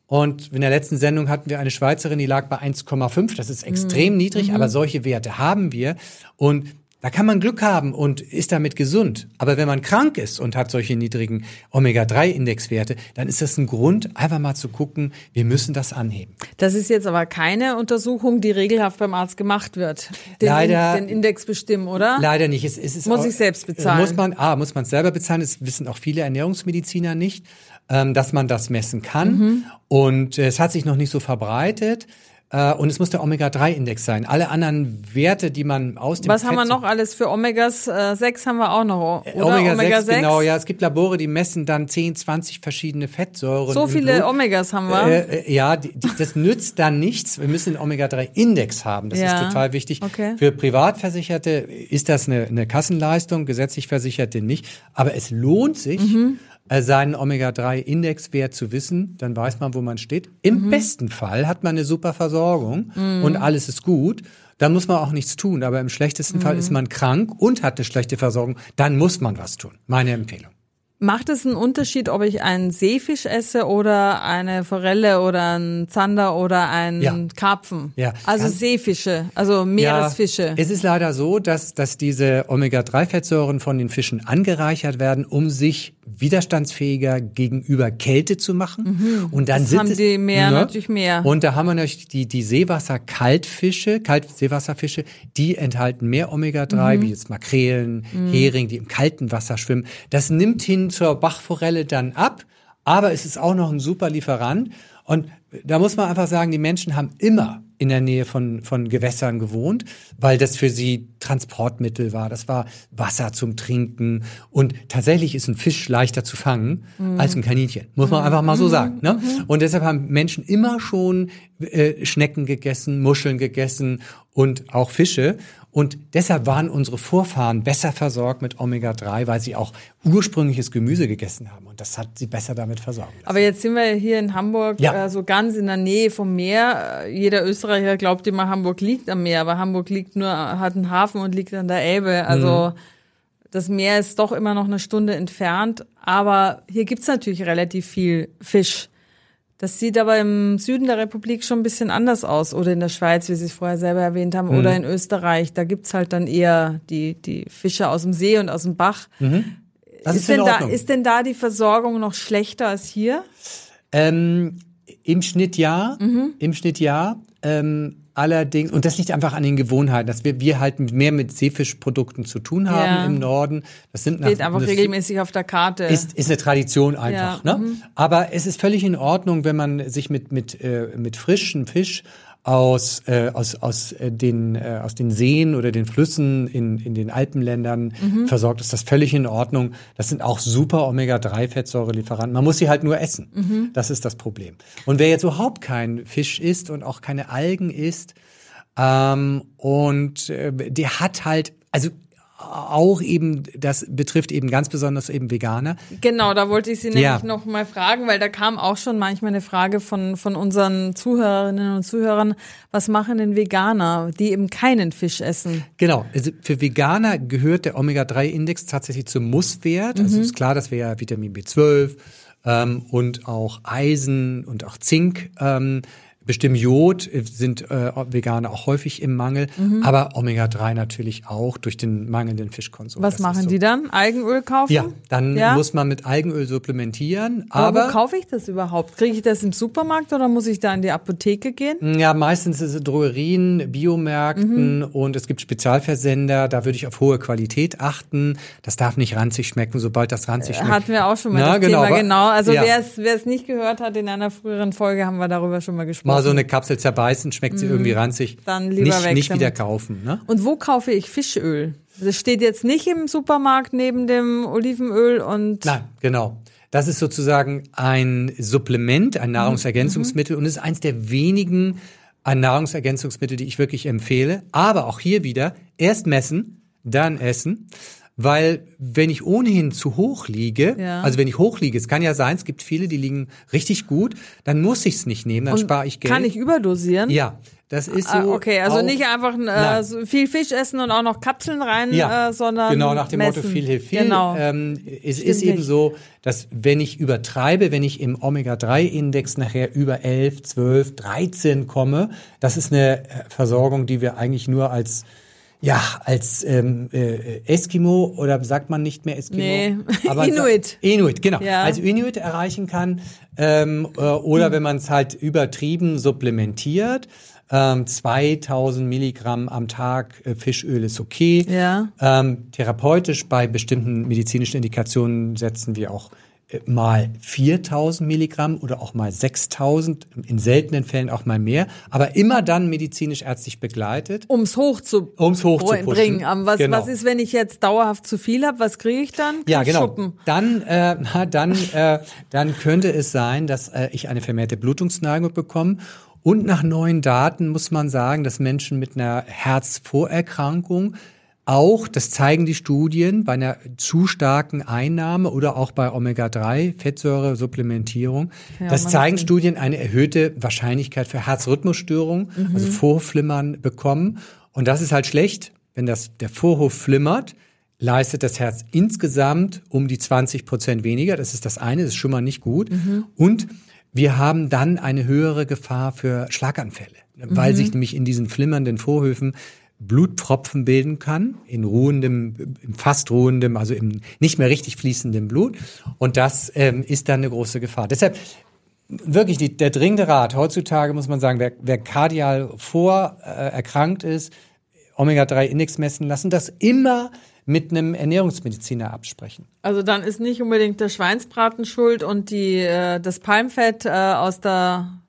Und in der letzten Sendung hatten wir eine Schweizerin, die lag bei 1,5. Das ist extrem mhm. niedrig, aber solche Werte haben wir. Und da kann man Glück haben und ist damit gesund. Aber wenn man krank ist und hat solche niedrigen Omega-3-Indexwerte, dann ist das ein Grund, einfach mal zu gucken, wir müssen das anheben. Das ist jetzt aber keine Untersuchung, die regelhaft beim Arzt gemacht wird. Den, leider, den Index bestimmen, oder? Leider nicht. Es, es ist muss auch, ich selbst bezahlen. Muss man, ah, muss man selber bezahlen. Das wissen auch viele Ernährungsmediziner nicht, ähm, dass man das messen kann. Mhm. Und äh, es hat sich noch nicht so verbreitet. Äh, und es muss der Omega-3-Index sein. Alle anderen Werte, die man aus dem Was Fett haben wir noch alles für Omegas? Äh, 6 haben wir auch noch, oder? Omega, Omega 6, 6, genau. Ja, es gibt Labore, die messen dann 10, 20 verschiedene Fettsäuren. So viele. Omegas haben wir? Äh, äh, ja, die, die, das nützt dann nichts. Wir müssen den Omega-3-Index haben. Das ja. ist total wichtig. Okay. Für Privatversicherte ist das eine, eine Kassenleistung, gesetzlich Versicherte nicht. Aber es lohnt sich, mhm äh, seinen Omega-3-Indexwert zu wissen, dann weiß man, wo man steht. Im mhm. besten Fall hat man eine super Versorgung mhm. und alles ist gut. Dann muss man auch nichts tun. Aber im schlechtesten mhm. Fall ist man krank und hat eine schlechte Versorgung. Dann muss man was tun. Meine Empfehlung. Macht es einen Unterschied, ob ich einen Seefisch esse oder eine Forelle oder einen Zander oder einen ja. Karpfen? Ja. Also Seefische, also Meeresfische. Ja, es ist leider so, dass, dass diese Omega-3-Fettsäuren von den Fischen angereichert werden, um sich widerstandsfähiger gegenüber Kälte zu machen. Mhm. Und dann das sind haben es, die mehr ne? natürlich mehr. Und da haben wir natürlich die, die Seewasser-Kaltfische, Kaltseewasserfische, die enthalten mehr Omega-3, mhm. wie jetzt Makrelen, mhm. Hering, die im kalten Wasser schwimmen. Das nimmt hin zur Bachforelle dann ab, aber es ist auch noch ein super Lieferant. Und da muss man einfach sagen, die Menschen haben immer in der Nähe von, von Gewässern gewohnt, weil das für sie Transportmittel war. Das war Wasser zum Trinken. Und tatsächlich ist ein Fisch leichter zu fangen mhm. als ein Kaninchen. Muss man mhm. einfach mal so sagen. Ne? Mhm. Und deshalb haben Menschen immer schon äh, Schnecken gegessen, Muscheln gegessen und auch Fische. Und deshalb waren unsere Vorfahren besser versorgt mit Omega-3, weil sie auch ursprüngliches Gemüse gegessen haben. Und das hat sie besser damit versorgt. Aber jetzt sind wir hier in Hamburg, ja. äh, so ganz in der Nähe vom Meer. Jeder Österreicher glaubt immer, Hamburg liegt am Meer, aber Hamburg liegt nur, hat einen Hafen und liegt an der Elbe. Also mhm. das Meer ist doch immer noch eine Stunde entfernt. Aber hier gibt's natürlich relativ viel Fisch. Das sieht aber im Süden der Republik schon ein bisschen anders aus. Oder in der Schweiz, wie Sie es vorher selber erwähnt haben, mhm. oder in Österreich. Da gibt's halt dann eher die, die Fische aus dem See und aus dem Bach. Mhm. Das ist, ist, denn da, ist denn da die Versorgung noch schlechter als hier? Ähm, Im Schnitt ja. Mhm. Im Schnitt ja. Ähm, Allerdings, und das liegt einfach an den Gewohnheiten, dass wir, wir halt mehr mit Seefischprodukten zu tun haben ja. im Norden. Das sind Steht einfach regelmäßig auf der Karte. Ist, ist eine Tradition einfach. Ja. Ne? Mhm. Aber es ist völlig in Ordnung, wenn man sich mit, mit, äh, mit frischem Fisch aus, äh, aus, aus, äh, den, äh, aus den Seen oder den Flüssen in, in den Alpenländern mhm. versorgt, ist das völlig in Ordnung. Das sind auch super Omega-3-Fettsäurelieferanten. Man muss sie halt nur essen. Mhm. Das ist das Problem. Und wer jetzt überhaupt kein Fisch isst und auch keine Algen isst, ähm, und äh, der hat halt, also auch eben, das betrifft eben ganz besonders eben Veganer. Genau, da wollte ich Sie nämlich ja. noch mal fragen, weil da kam auch schon manchmal eine Frage von, von unseren Zuhörerinnen und Zuhörern, was machen denn Veganer, die eben keinen Fisch essen? Genau, also für Veganer gehört der Omega-3-Index tatsächlich zum Musswert. Also mhm. ist klar, dass wir ja Vitamin B12 ähm, und auch Eisen und auch Zink ähm, Bestimmt Jod sind äh, Veganer auch häufig im Mangel, mhm. aber Omega-3 natürlich auch durch den mangelnden Fischkonsum. Was das machen so. die dann? Eigenöl kaufen? Ja, dann ja? muss man mit Eigenöl supplementieren. Aber, aber wo kaufe ich das überhaupt? Kriege ich das im Supermarkt oder muss ich da in die Apotheke gehen? Ja, meistens ist es Drogerien, Biomärkten mhm. und es gibt Spezialversender. Da würde ich auf hohe Qualität achten. Das darf nicht ranzig schmecken. Sobald das ranzig schmeckt. Hatten wir auch schon mal Na, das genau, Thema, genau. Also ja. wer es nicht gehört hat, in einer früheren Folge haben wir darüber schon mal gesprochen mal so eine Kapsel zerbeißen, schmeckt sie mhm. irgendwie ranzig. Dann lieber nicht, weg nicht wieder kaufen. Ne? Und wo kaufe ich Fischöl? Das steht jetzt nicht im Supermarkt neben dem Olivenöl und. Nein, genau. Das ist sozusagen ein Supplement, ein Nahrungsergänzungsmittel mhm. und ist eins der wenigen ein Nahrungsergänzungsmittel, die ich wirklich empfehle. Aber auch hier wieder erst messen, dann essen. Weil wenn ich ohnehin zu hoch liege, ja. also wenn ich hoch liege, es kann ja sein, es gibt viele, die liegen richtig gut, dann muss ich es nicht nehmen, dann spare ich Geld. Kann ich überdosieren? Ja. Das ist so. Ah, okay, also nicht einfach äh, so viel Fisch essen und auch noch Kapseln rein, ja, äh, sondern. Genau, nach dem messen. Motto viel hilft viel. Genau. Ähm, es Stimmt ist eben nicht. so, dass wenn ich übertreibe, wenn ich im Omega-3-Index nachher über 11, 12, 13 komme, das ist eine äh, Versorgung, die wir eigentlich nur als ja, als ähm, äh, Eskimo oder sagt man nicht mehr Eskimo? Nee, [laughs] aber Inuit. Inuit, genau. Ja. Als Inuit erreichen kann ähm, äh, oder wenn man es halt übertrieben supplementiert. Ähm, 2000 Milligramm am Tag äh, Fischöl ist okay. Ja. Ähm, therapeutisch bei bestimmten medizinischen Indikationen setzen wir auch mal 4000 Milligramm oder auch mal 6000, in seltenen Fällen auch mal mehr, aber immer dann medizinisch ärztlich begleitet. Ums hoch zu, ums hoch zu bringen. Was, genau. was ist, wenn ich jetzt dauerhaft zu viel habe? Was kriege ich dann? Krieg ja, genau. Schuppen? Dann, äh, [laughs] dann, äh, dann könnte es sein, dass äh, ich eine vermehrte Blutungsneigung bekomme. Und nach neuen Daten muss man sagen, dass Menschen mit einer Herzvorerkrankung auch, das zeigen die Studien, bei einer zu starken Einnahme oder auch bei Omega-3-Fettsäure-Supplementierung, ja, das zeigen Studien eine erhöhte Wahrscheinlichkeit für Herzrhythmusstörungen, mhm. also Vorhofflimmern bekommen. Und das ist halt schlecht, wenn das, der Vorhof flimmert, leistet das Herz insgesamt um die 20 Prozent weniger. Das ist das eine, das ist schon mal nicht gut. Mhm. Und wir haben dann eine höhere Gefahr für Schlaganfälle, weil mhm. sich nämlich in diesen flimmernden Vorhöfen Blutpfropfen bilden kann, in ruhendem, fast ruhendem, also im nicht mehr richtig fließendem Blut. Und das ähm, ist dann eine große Gefahr. Deshalb wirklich die, der dringende Rat heutzutage muss man sagen, wer, wer kardial vorerkrankt äh, ist, Omega-3-Index messen lassen, das immer mit einem Ernährungsmediziner absprechen. Also dann ist nicht unbedingt der Schweinsbraten schuld und die, äh, das Palmfett äh, aus der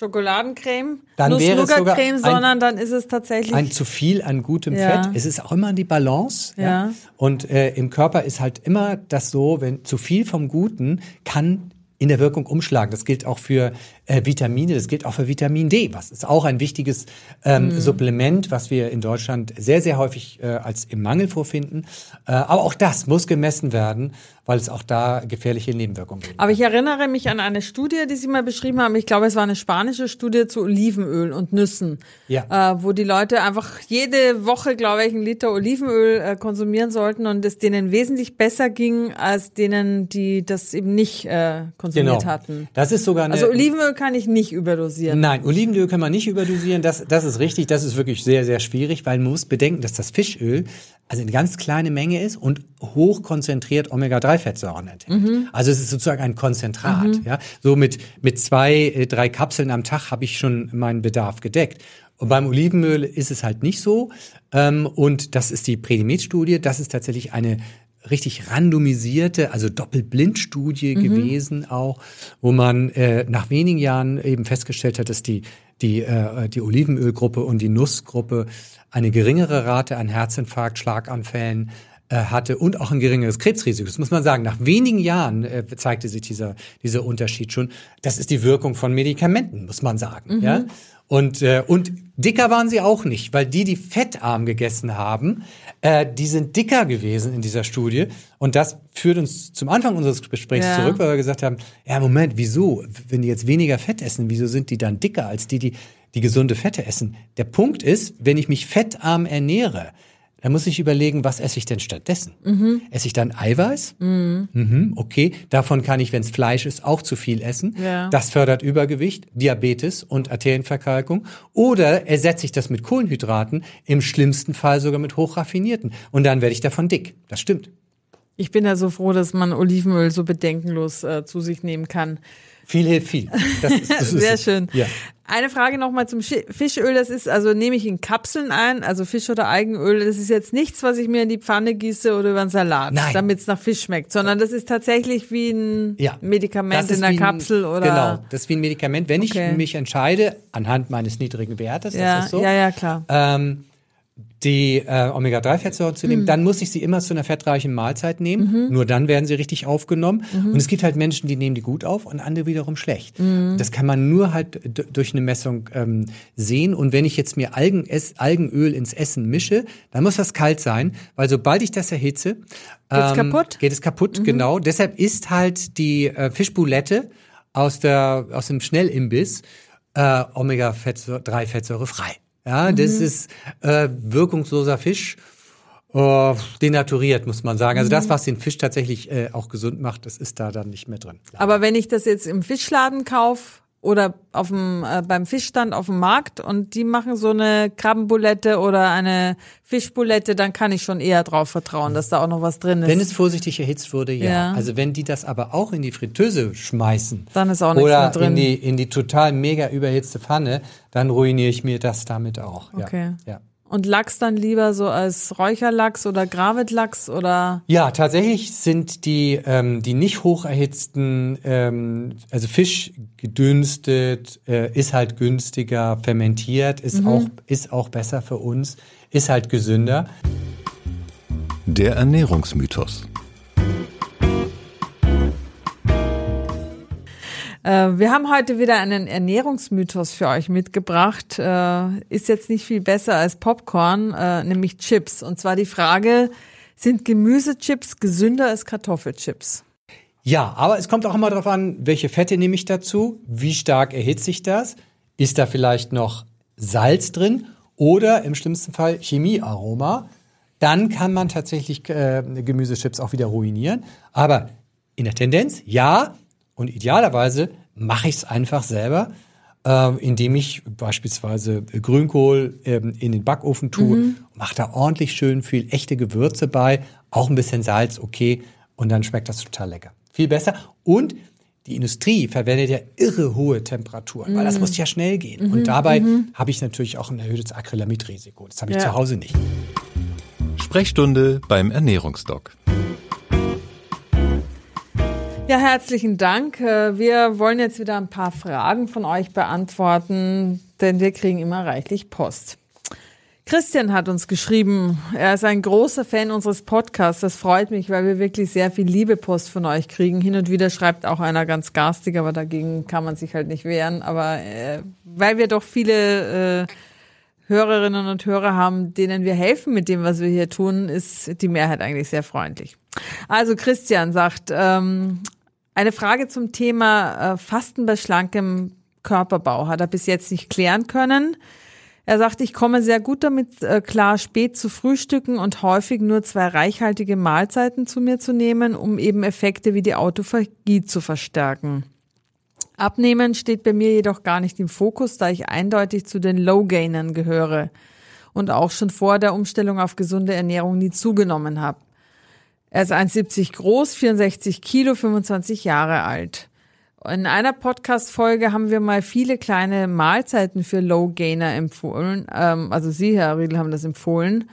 Schokoladencreme, Dann wäre es sogar ein- sondern dann ist es tatsächlich ein zu viel an gutem Ja. Fett. Es ist auch immer die Balance. Ja. Ja. Und äh, im Körper ist halt immer das so, wenn zu viel vom Guten kann in der Wirkung umschlagen. Das gilt auch für äh, Vitamine, das gilt auch für Vitamin D, was ist auch ein wichtiges ähm, Mhm. Supplement, was wir in Deutschland sehr, sehr häufig äh, als im Mangel vorfinden. Äh, aber auch das muss gemessen werden, weil es auch da gefährliche Nebenwirkungen gibt. Aber ich erinnere mich an eine Studie, die Sie mal beschrieben haben. Ich glaube, es war eine spanische Studie zu Olivenöl und Nüssen, Ja. äh, wo die Leute einfach jede Woche, glaube ich, einen Liter Olivenöl äh, konsumieren sollten und es denen wesentlich besser ging als denen, die das eben nicht äh, konsumiert hatten. Genau. Das ist sogar eine, Also Olivenöl kann ich nicht überdosieren. Nein, Olivenöl kann man nicht überdosieren. Das, das ist richtig. Das ist wirklich sehr, sehr schwierig, weil man muss bedenken, dass das Fischöl also eine ganz kleine Menge ist und hoch konzentriert Omega-3-Fettsäuren enthält. Also es ist sozusagen ein Konzentrat. Ja, so mit mit zwei, äh, drei Kapseln am Tag habe ich schon meinen Bedarf gedeckt. Und beim Olivenöl ist es halt nicht so. Ähm, und das ist die Predimed-Studie. Das ist tatsächlich eine richtig randomisierte, also Doppelblindstudie gewesen auch, wo man äh, nach wenigen Jahren eben festgestellt hat, dass die die äh, die Olivenölgruppe und die Nussgruppe eine geringere Rate an Herzinfarkt, Schlaganfällen äh, hatte und auch ein geringeres Krebsrisiko. Das muss man sagen. Nach wenigen Jahren äh, zeigte sich dieser dieser Unterschied schon. Das ist die Wirkung von Medikamenten, muss man sagen. Ja. Und, äh, und dicker waren sie auch nicht, weil die, die fettarm gegessen haben, äh, die sind dicker gewesen in dieser Studie. Und das führt uns zum Anfang unseres Gesprächs Ja. zurück, weil wir gesagt haben, ja, Moment, wieso? Wenn die jetzt weniger Fett essen, wieso sind die dann dicker als die, die, die gesunde Fette essen? Der Punkt ist, wenn ich mich fettarm ernähre, dann muss ich überlegen, was esse ich denn stattdessen? Mhm. Esse ich dann Eiweiß? Mhm, okay, davon kann ich, wenn es Fleisch ist, auch zu viel essen. Ja. Das fördert Übergewicht, Diabetes und Arterienverkalkung. Oder ersetze ich das mit Kohlenhydraten, im schlimmsten Fall sogar mit hochraffinierten. Und dann werde ich davon dick. Das stimmt. Ich bin ja so froh, dass man Olivenöl so bedenkenlos äh, zu sich nehmen kann. Viel hilft viel. Das ist, das [laughs] ist Sehr schön. Ja. Eine Frage nochmal zum Fischöl. Das ist, also nehme ich in Kapseln ein, also Fisch- oder Eigenöl. Das ist jetzt nichts, was ich mir in die Pfanne gieße oder über einen Salat, damit es nach Fisch schmeckt, sondern das ist tatsächlich wie ein Ja. Medikament ist in der wie ein- Kapsel oder. Genau, das ist wie ein Medikament. Wenn Okay. ich mich entscheide, anhand meines niedrigen Wertes, Ja, das ist so, ja, ja, klar. ähm, die äh, Omega-3-Fettsäuren zu Mhm. nehmen, dann muss ich sie immer zu einer fettreichen Mahlzeit nehmen. Nur dann werden sie richtig aufgenommen. Mhm. Und es gibt halt Menschen, die nehmen die gut auf und andere wiederum schlecht. Mhm. Das kann man nur halt durch eine Messung ähm, sehen. Und wenn ich jetzt mir Algen Algenöl ins Essen mische, dann muss das kalt sein, weil sobald ich das erhitze, Geht's kaputt? Mhm. Geht es kaputt, genau. Deshalb ist halt die äh, Fischboulette aus der aus dem Schnellimbiss äh, Omega-3-Fettsäure frei. Ja, das Mhm. ist äh, wirkungsloser Fisch. Äh, denaturiert, muss man sagen. Also Mhm. das, was den Fisch tatsächlich äh, auch gesund macht, das ist da dann nicht mehr drin. Aber wenn ich das jetzt im Fischladen kaufe oder auf dem, äh, beim Fischstand auf dem Markt und die machen so eine Krabbenbulette oder eine Fischbulette, dann kann ich schon eher drauf vertrauen, dass da auch noch was drin ist. Wenn es vorsichtig erhitzt wurde, ja. Ja. Also wenn die das aber auch in die Fritteuse schmeißen Dann ist auch nichts oder mehr drin. in die in die total mega überhitzte Pfanne, dann ruiniere ich mir das damit auch. Ja. Okay. Ja. Und Lachs dann lieber so als Räucherlachs oder Gravitlachs oder Ja, tatsächlich sind die, ähm, die nicht hoch erhitzten, ähm, also Fisch gedünstet, äh, ist halt günstiger, fermentiert, ist, auch, ist auch besser für uns, ist halt gesünder. Der Ernährungsmythos. Wir haben heute wieder einen Ernährungsmythos für euch mitgebracht. Äh, ist jetzt nicht viel besser als Popcorn, äh, nämlich Chips. Und zwar die Frage, sind Gemüsechips gesünder als Kartoffelchips? Ja, aber es kommt auch immer darauf an, welche Fette nehme ich dazu, wie stark erhitze ich das, ist da vielleicht noch Salz drin oder im schlimmsten Fall Chemiearoma. Dann kann man tatsächlich äh, Gemüsechips auch wieder ruinieren. Aber in der Tendenz ja und idealerweise mache ich es einfach selber, äh, indem ich beispielsweise Grünkohl ähm, in den Backofen tue, mache da ordentlich schön viel echte Gewürze bei, auch ein bisschen Salz, okay, und dann schmeckt das total lecker. Viel besser. Und die Industrie verwendet ja irre hohe Temperaturen, weil das muss ja schnell gehen. Und dabei habe ich natürlich auch ein erhöhtes Acrylamidrisiko. Das habe ich Ja. zu Hause nicht. Sprechstunde beim Ernährungsdoc. Ja, herzlichen Dank. Äh, wir wollen jetzt wieder ein paar Fragen von euch beantworten, denn wir kriegen immer reichlich Post. Christian hat uns geschrieben, er ist ein großer Fan unseres Podcasts. Das freut mich, weil wir wirklich sehr viel Liebepost von euch kriegen. Hin und wieder schreibt auch einer ganz garstig, aber dagegen kann man sich halt nicht wehren. Aber äh, weil wir doch viele äh, Hörerinnen und Hörer haben, denen wir helfen mit dem, was wir hier tun, ist die Mehrheit eigentlich sehr freundlich. Also Christian sagt, ähm, eine Frage zum Thema äh, Fasten bei schlankem Körperbau hat er bis jetzt nicht klären können. Er sagt, ich komme sehr gut damit äh, klar, spät zu frühstücken und häufig nur zwei reichhaltige Mahlzeiten zu mir zu nehmen, um eben Effekte wie die Autophagie zu verstärken. Abnehmen steht bei mir jedoch gar nicht im Fokus, da ich eindeutig zu den Low-Gainern gehöre und auch schon vor der Umstellung auf gesunde Ernährung nie zugenommen habe. Er ist 1,70 groß, 64 Kilo, 25 Jahre alt. In einer Podcast-Folge haben wir mal viele kleine Mahlzeiten für Low-Gainer empfohlen. Ähm, also Sie, Herr Riedel, haben das empfohlen.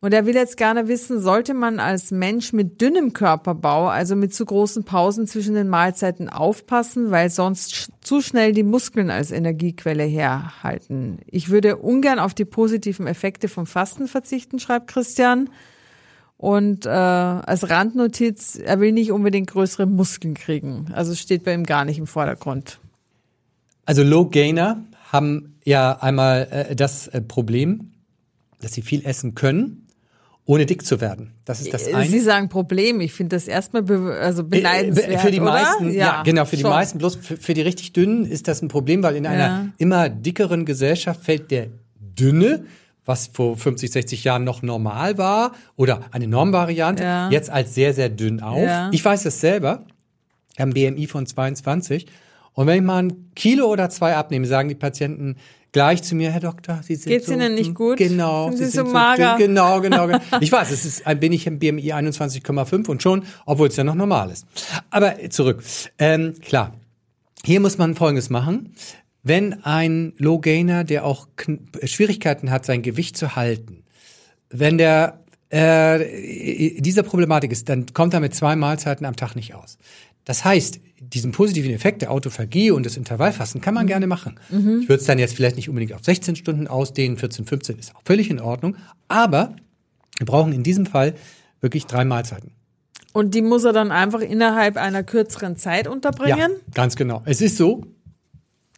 Und er will jetzt gerne wissen, sollte man als Mensch mit dünnem Körperbau, also mit zu großen Pausen zwischen den Mahlzeiten aufpassen, weil sonst zu schnell die Muskeln als Energiequelle herhalten. Ich würde ungern auf die positiven Effekte vom Fasten verzichten, schreibt Christian. Und äh, als Randnotiz, er will nicht unbedingt größere Muskeln kriegen. Also steht bei ihm gar nicht im Vordergrund. Also Low Gainer haben ja einmal äh, das äh, Problem, dass sie viel essen können, ohne dick zu werden. Das ist das Äh, eine. Sie sagen Problem. Ich finde das erstmal be also beneidenswert, Äh, für die oder? meisten, ja, genau, für die schon. meisten. Bloß für, für die richtig dünnen ist das ein Problem, weil in einer Ja. immer dickeren Gesellschaft fällt der dünne, was vor 50, 60 Jahren noch normal war oder eine Normvariante, Ja. jetzt als sehr, sehr dünn auf. Ja. Ich weiß das selber. Ich habe ein BMI von 22 und wenn ich mal ein Kilo oder zwei abnehme, sagen die Patienten gleich zu mir, Herr Doktor, Sie sind Geht's so, Ihnen nicht gut? Genau, Sind Sie so sind mager? dünn. Genau, genau, genau. Ich weiß, es ist, bin ich im BMI 21,5 und schon, obwohl es ja noch normal ist. Aber zurück. Ähm, klar. Hier muss man Folgendes machen. Wenn ein Low Gainer, der auch Schwierigkeiten hat, sein Gewicht zu halten, wenn der äh, dieser Problematik ist, dann kommt er mit zwei Mahlzeiten am Tag nicht aus. Das heißt, diesen positiven Effekt der Autophagie und des Intervallfasten kann man gerne machen. Ich würde es dann jetzt vielleicht nicht unbedingt auf 16 Stunden ausdehnen, 14, 15 ist auch völlig in Ordnung, aber wir brauchen in diesem Fall wirklich drei Mahlzeiten. Und die muss er dann einfach innerhalb einer kürzeren Zeit unterbringen? Ja, ganz genau. Es ist so,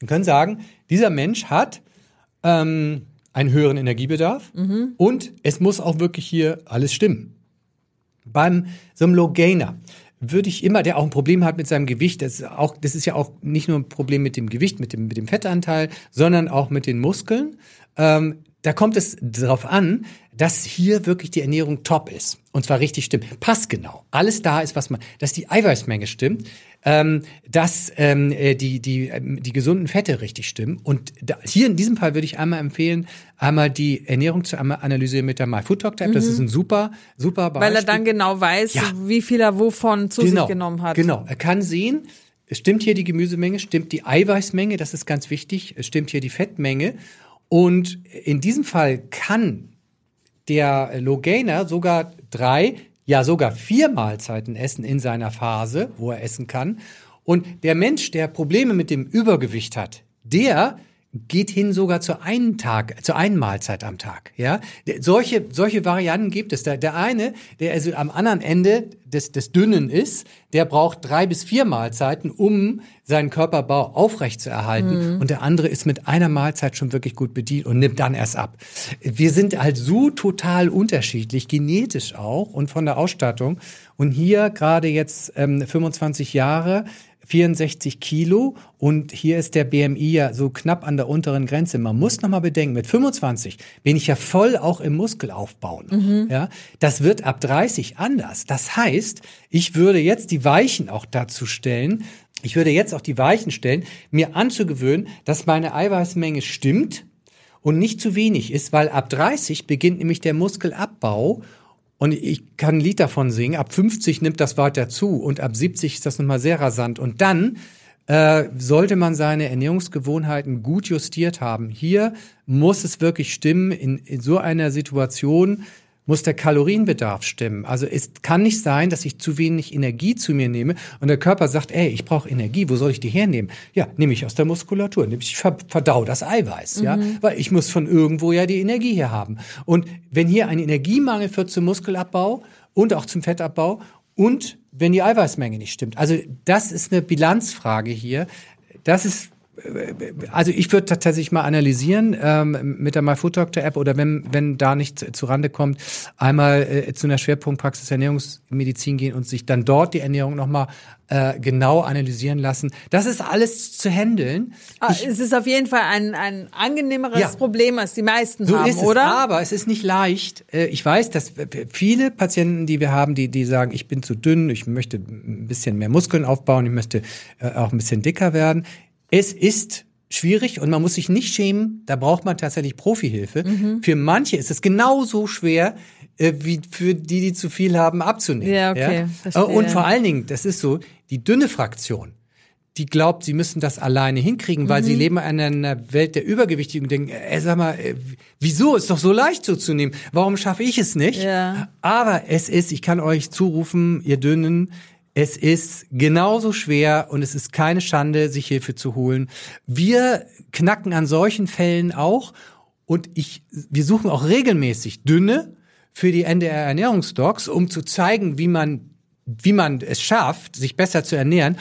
wir können sagen, dieser Mensch hat ähm, einen höheren Energiebedarf und es muss auch wirklich hier alles stimmen. Beim so einem Low Gainer würde ich immer, der auch ein Problem hat mit seinem Gewicht, das ist, auch, das ist ja auch nicht nur ein Problem mit dem Gewicht, mit dem, mit dem Fettanteil, sondern auch mit den Muskeln. Ähm, da kommt es darauf an, dass hier wirklich die Ernährung top ist. Und zwar richtig stimmt. Passgenau. Alles da ist, was man, dass die Eiweißmenge stimmt, ähm, dass ähm, äh, die, die, ähm, die gesunden Fette richtig stimmen. Und da, hier in diesem Fall würde ich einmal empfehlen, einmal die Ernährung zu einmal analysieren mit der MyFoodDoctor App. Das ist ein super, super Beispiel. Weil er dann genau weiß, Ja. wie viel er wovon zu genau, sich genommen hat. Genau, er kann sehen, es stimmt hier die Gemüsemenge, stimmt die Eiweißmenge, das ist ganz wichtig, es stimmt hier die Fettmenge. Und in diesem Fall kann der Low-Gainer sogar drei, ja sogar vier Mahlzeiten essen in seiner Phase, wo er essen kann. Und der Mensch, der Probleme mit dem Übergewicht hat, der geht hin sogar zu einen Tag, zu einen Mahlzeit am Tag. Ja, solche solche Varianten gibt es. Der, der eine, der also am anderen Ende des des Dünnen ist, der braucht drei bis vier Mahlzeiten, um seinen Körperbau aufrecht zu erhalten. Und der andere ist mit einer Mahlzeit schon wirklich gut bedient und nimmt dann erst ab. Wir sind halt so total unterschiedlich, genetisch auch und von der Ausstattung. Und hier gerade jetzt ähm, 25 Jahre 64 Kilo und hier ist der BMI ja so knapp an der unteren Grenze. Man muss noch mal bedenken, mit 25 bin ich ja voll auch im Muskelaufbau. Noch, Ja, das wird ab 30 anders. Das heißt, ich würde jetzt die Weichen auch dazu stellen. Ich würde jetzt auch die Weichen stellen, mir anzugewöhnen, dass meine Eiweißmenge stimmt und nicht zu wenig ist, weil ab 30 beginnt nämlich der Muskelabbau und ich kann ein Lied davon singen. Ab 50 nimmt das weiter zu und ab 70 ist das nochmal sehr rasant. Und dann äh, sollte man seine Ernährungsgewohnheiten gut justiert haben. Hier muss es wirklich stimmen in, in so einer Situation, muss der Kalorienbedarf stimmen. Also es kann nicht sein, dass ich zu wenig Energie zu mir nehme und der Körper sagt, ey, ich brauche Energie, wo soll ich die hernehmen? Ja, nehme ich aus der Muskulatur, nehme ich verdau das Eiweiß, mhm. ja, weil ich muss von irgendwo ja die Energie hier haben. Und wenn hier ein Energiemangel führt zum Muskelabbau und auch zum Fettabbau und wenn die Eiweißmenge nicht stimmt. Also das ist eine Bilanzfrage hier. Das ist also ich würde tatsächlich mal analysieren ähm, mit der MyFoodDoctor App oder wenn wenn da nichts zu Rande kommt, einmal äh, zu einer Schwerpunktpraxis Ernährungsmedizin gehen und sich dann dort die Ernährung nochmal äh, genau analysieren lassen. Das ist alles zu handeln. Ah, es ist auf jeden Fall ein, ein angenehmeres ja, Problem, als die meisten so haben, ist es, oder? Aber es ist nicht leicht. Äh, ich weiß, dass viele Patienten, die wir haben, die, die sagen, ich bin zu dünn, ich möchte ein bisschen mehr Muskeln aufbauen, ich möchte äh, auch ein bisschen dicker werden es ist schwierig und man muss sich nicht schämen, da braucht man tatsächlich Profihilfe. Mhm. Für manche ist es genauso schwer, äh, wie für die, die zu viel haben, abzunehmen. Ja, okay. Ja? Und vor allen Dingen, das ist so, die dünne Fraktion, die glaubt, sie müssen das alleine hinkriegen, weil mhm. sie leben in einer Welt der Übergewichtigen und denken, ey, sag mal, äh, wieso ist doch so leicht so zu nehmen? Warum schaffe ich es nicht? Ja. Aber es ist, ich kann euch zurufen, ihr Dünnen, es ist genauso schwer und es ist keine Schande, sich Hilfe zu holen. Wir knacken an solchen Fällen auch und ich, wir suchen auch regelmäßig dünne für die NDR Ernährungsdocs, um zu zeigen, wie man, wie man es schafft, sich besser zu ernähren.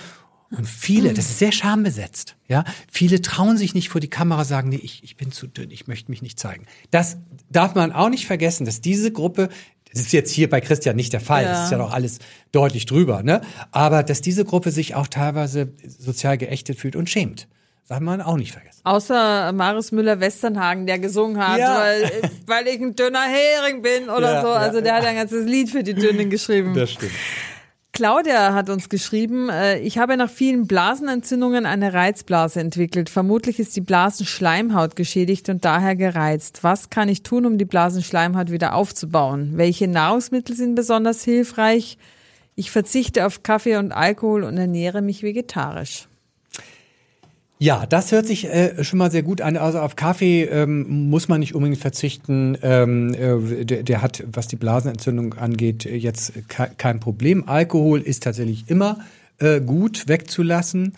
Und viele, das ist sehr schambesetzt, ja. Viele trauen sich nicht vor die Kamera, sagen, nee, ich, ich bin zu dünn, ich möchte mich nicht zeigen. Das darf man auch nicht vergessen, dass diese Gruppe das ist jetzt hier bei Christian nicht der Fall. Ja. Das ist ja noch alles deutlich drüber, ne? Aber dass diese Gruppe sich auch teilweise sozial geächtet fühlt und schämt. Darf man auch nicht vergessen. Außer Marius Müller-Westernhagen, der gesungen hat, ja. weil, weil ich ein dünner Hering bin oder ja, so. Also der hat ein ganzes Lied für die Dünnen geschrieben. Das stimmt. Claudia hat uns geschrieben, äh, ich habe nach vielen Blasenentzündungen eine Reizblase entwickelt. Vermutlich ist die Blasenschleimhaut geschädigt und daher gereizt. Was kann ich tun, um die Blasenschleimhaut wieder aufzubauen? Welche Nahrungsmittel sind besonders hilfreich? Ich verzichte auf Kaffee und Alkohol und ernähre mich vegetarisch. Ja, das hört sich äh, schon mal sehr gut an. Also auf Kaffee ähm, muss man nicht unbedingt verzichten. Ähm, äh, der, der hat, was die Blasenentzündung angeht, jetzt ke kein Problem. Alkohol ist tatsächlich immer äh, gut wegzulassen.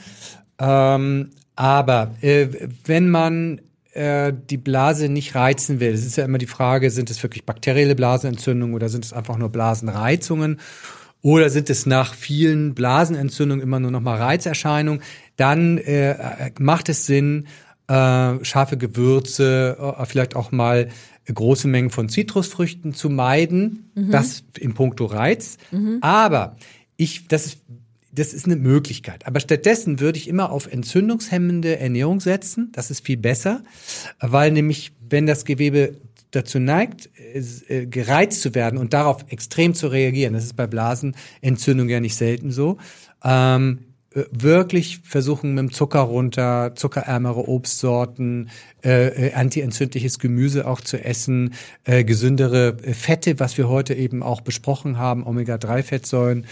Ähm, aber äh, wenn man äh, die Blase nicht reizen will, das ist ja immer die Frage, sind es wirklich bakterielle Blasenentzündungen oder sind es einfach nur Blasenreizungen? Oder sind es nach vielen Blasenentzündungen immer nur noch mal Reizerscheinungen? Dann äh, macht es Sinn, äh, scharfe Gewürze, äh, vielleicht auch mal große Mengen von Zitrusfrüchten zu meiden. Mhm. Das in puncto Reiz. Mhm. Aber ich, das ist das ist eine Möglichkeit. Aber stattdessen würde ich immer auf entzündungshemmende Ernährung setzen. Das ist viel besser, weil nämlich, wenn das Gewebe dazu neigt, äh, gereizt zu werden und darauf extrem zu reagieren. Das ist bei Blasenentzündung ja nicht selten so. Ähm, äh, wirklich versuchen mit dem Zucker runter, zuckerärmere Obstsorten, äh, äh, antientzündliches Gemüse auch zu essen, äh, gesündere Fette, was wir heute eben auch besprochen haben, Omega-3-Fettsäuren,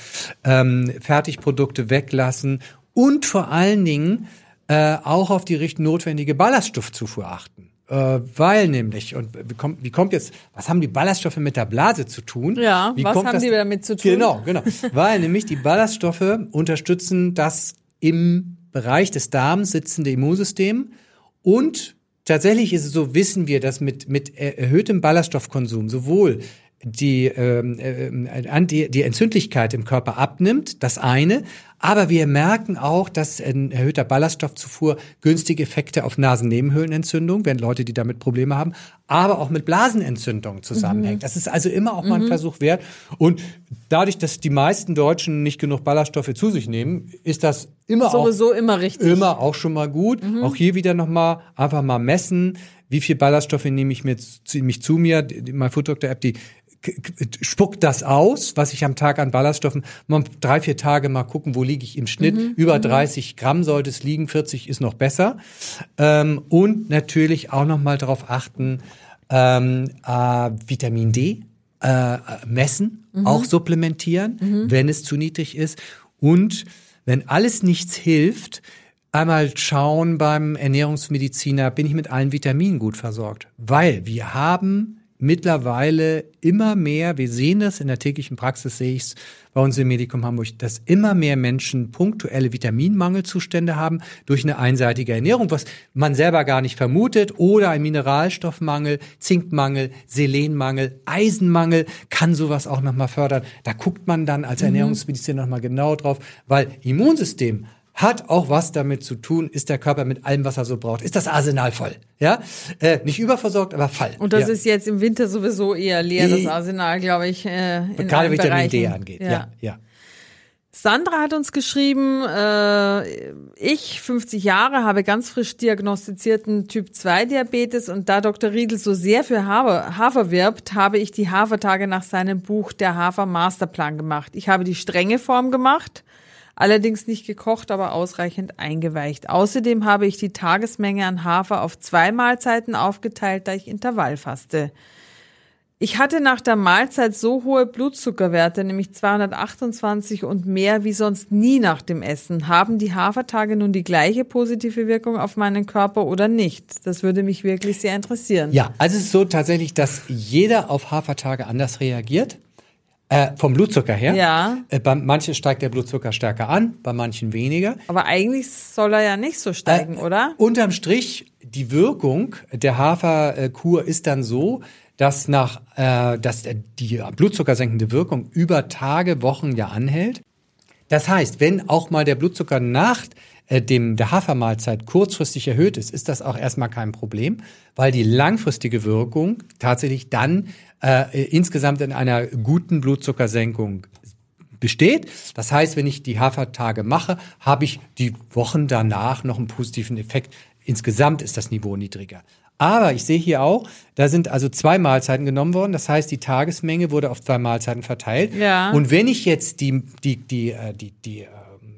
ähm, Fertigprodukte weglassen und vor allen Dingen äh, auch auf die notwendige Ballaststoffzufuhr achten. Äh, weil nämlich, und wie kommt, wie kommt jetzt, was haben die Ballaststoffe mit der Blase zu tun? Ja, wie was haben das, die damit zu tun? Genau, genau. [laughs] weil nämlich die Ballaststoffe unterstützen das im Bereich des Darms sitzende Immunsystem und tatsächlich ist es so, wissen wir, dass mit, mit erhöhtem Ballaststoffkonsum sowohl die, ähm, äh, die, die Entzündlichkeit im Körper abnimmt, das eine, aber wir merken auch, dass ein erhöhter Ballaststoffzufuhr günstige Effekte auf Nasennebenhöhlenentzündung, wenn Leute, die damit Probleme haben, aber auch mit Blasenentzündung zusammenhängt. Mhm. Das ist also immer auch mal ein mhm. Versuch wert. Und dadurch, dass die meisten Deutschen nicht genug Ballaststoffe zu sich nehmen, ist das immer sowieso auch, immer richtig. Immer auch schon mal gut. Mhm. Auch hier wieder nochmal einfach mal messen wie viel Ballaststoffe nehme ich mir zu, mich zu mir. Mein Food Doctor App, die spuckt das aus, was ich am Tag an Ballaststoffen, mal drei, vier Tage mal gucken, wo liege ich im Schnitt. Mhm. Über 30 mhm. Gramm sollte es liegen, 40 ist noch besser. Ähm, und natürlich auch noch mal darauf achten, ähm, äh, Vitamin D äh, messen, mhm. auch supplementieren, mhm. wenn es zu niedrig ist. Und wenn alles nichts hilft, einmal schauen beim Ernährungsmediziner, bin ich mit allen Vitaminen gut versorgt? Weil wir haben mittlerweile immer mehr, wir sehen das in der täglichen Praxis, sehe ich es bei uns im Medikum Hamburg, dass immer mehr Menschen punktuelle Vitaminmangelzustände haben durch eine einseitige Ernährung, was man selber gar nicht vermutet, oder ein Mineralstoffmangel, Zinkmangel, Selenmangel, Eisenmangel kann sowas auch nochmal fördern. Da guckt man dann als mhm. Ernährungsmediziner nochmal genau drauf, weil Immunsystem hat auch was damit zu tun, ist der Körper mit allem, was er so braucht. Ist das Arsenal voll? Ja, äh, nicht überversorgt, aber voll. Und das ja. ist jetzt im Winter sowieso eher leer, das Arsenal, glaube ich. Äh, in Gerade Vitamin D angeht. Ja, ja. ja. Sandra hat uns geschrieben, äh, ich, 50 Jahre, habe ganz frisch diagnostizierten Typ-2-Diabetes und da Dr. Riedel so sehr für Hafer, Hafer wirbt, habe ich die Hafertage nach seinem Buch Der Hafer Masterplan gemacht. Ich habe die strenge Form gemacht allerdings nicht gekocht, aber ausreichend eingeweicht. Außerdem habe ich die Tagesmenge an Hafer auf zwei Mahlzeiten aufgeteilt, da ich Intervall faste. Ich hatte nach der Mahlzeit so hohe Blutzuckerwerte, nämlich 228 und mehr wie sonst nie nach dem Essen. Haben die Hafertage nun die gleiche positive Wirkung auf meinen Körper oder nicht? Das würde mich wirklich sehr interessieren. Ja, also es ist so tatsächlich, dass jeder auf Hafertage anders reagiert. Äh, vom Blutzucker her. Ja. Äh, bei manchen steigt der Blutzucker stärker an, bei manchen weniger. Aber eigentlich soll er ja nicht so steigen, äh, oder? Unterm Strich, die Wirkung der Haferkur ist dann so, dass nach, äh, dass die blutzuckersenkende Wirkung über Tage, Wochen ja anhält. Das heißt, wenn auch mal der Blutzucker nach äh, dem der Hafermahlzeit kurzfristig erhöht ist, ist das auch erstmal kein Problem, weil die langfristige Wirkung tatsächlich dann äh, insgesamt in einer guten Blutzuckersenkung besteht. Das heißt, wenn ich die Hafertage mache, habe ich die Wochen danach noch einen positiven Effekt. Insgesamt ist das Niveau niedriger. Aber ich sehe hier auch, da sind also zwei Mahlzeiten genommen worden. Das heißt, die Tagesmenge wurde auf zwei Mahlzeiten verteilt. Ja. Und wenn ich jetzt die, die, die, äh, die, die, die äh,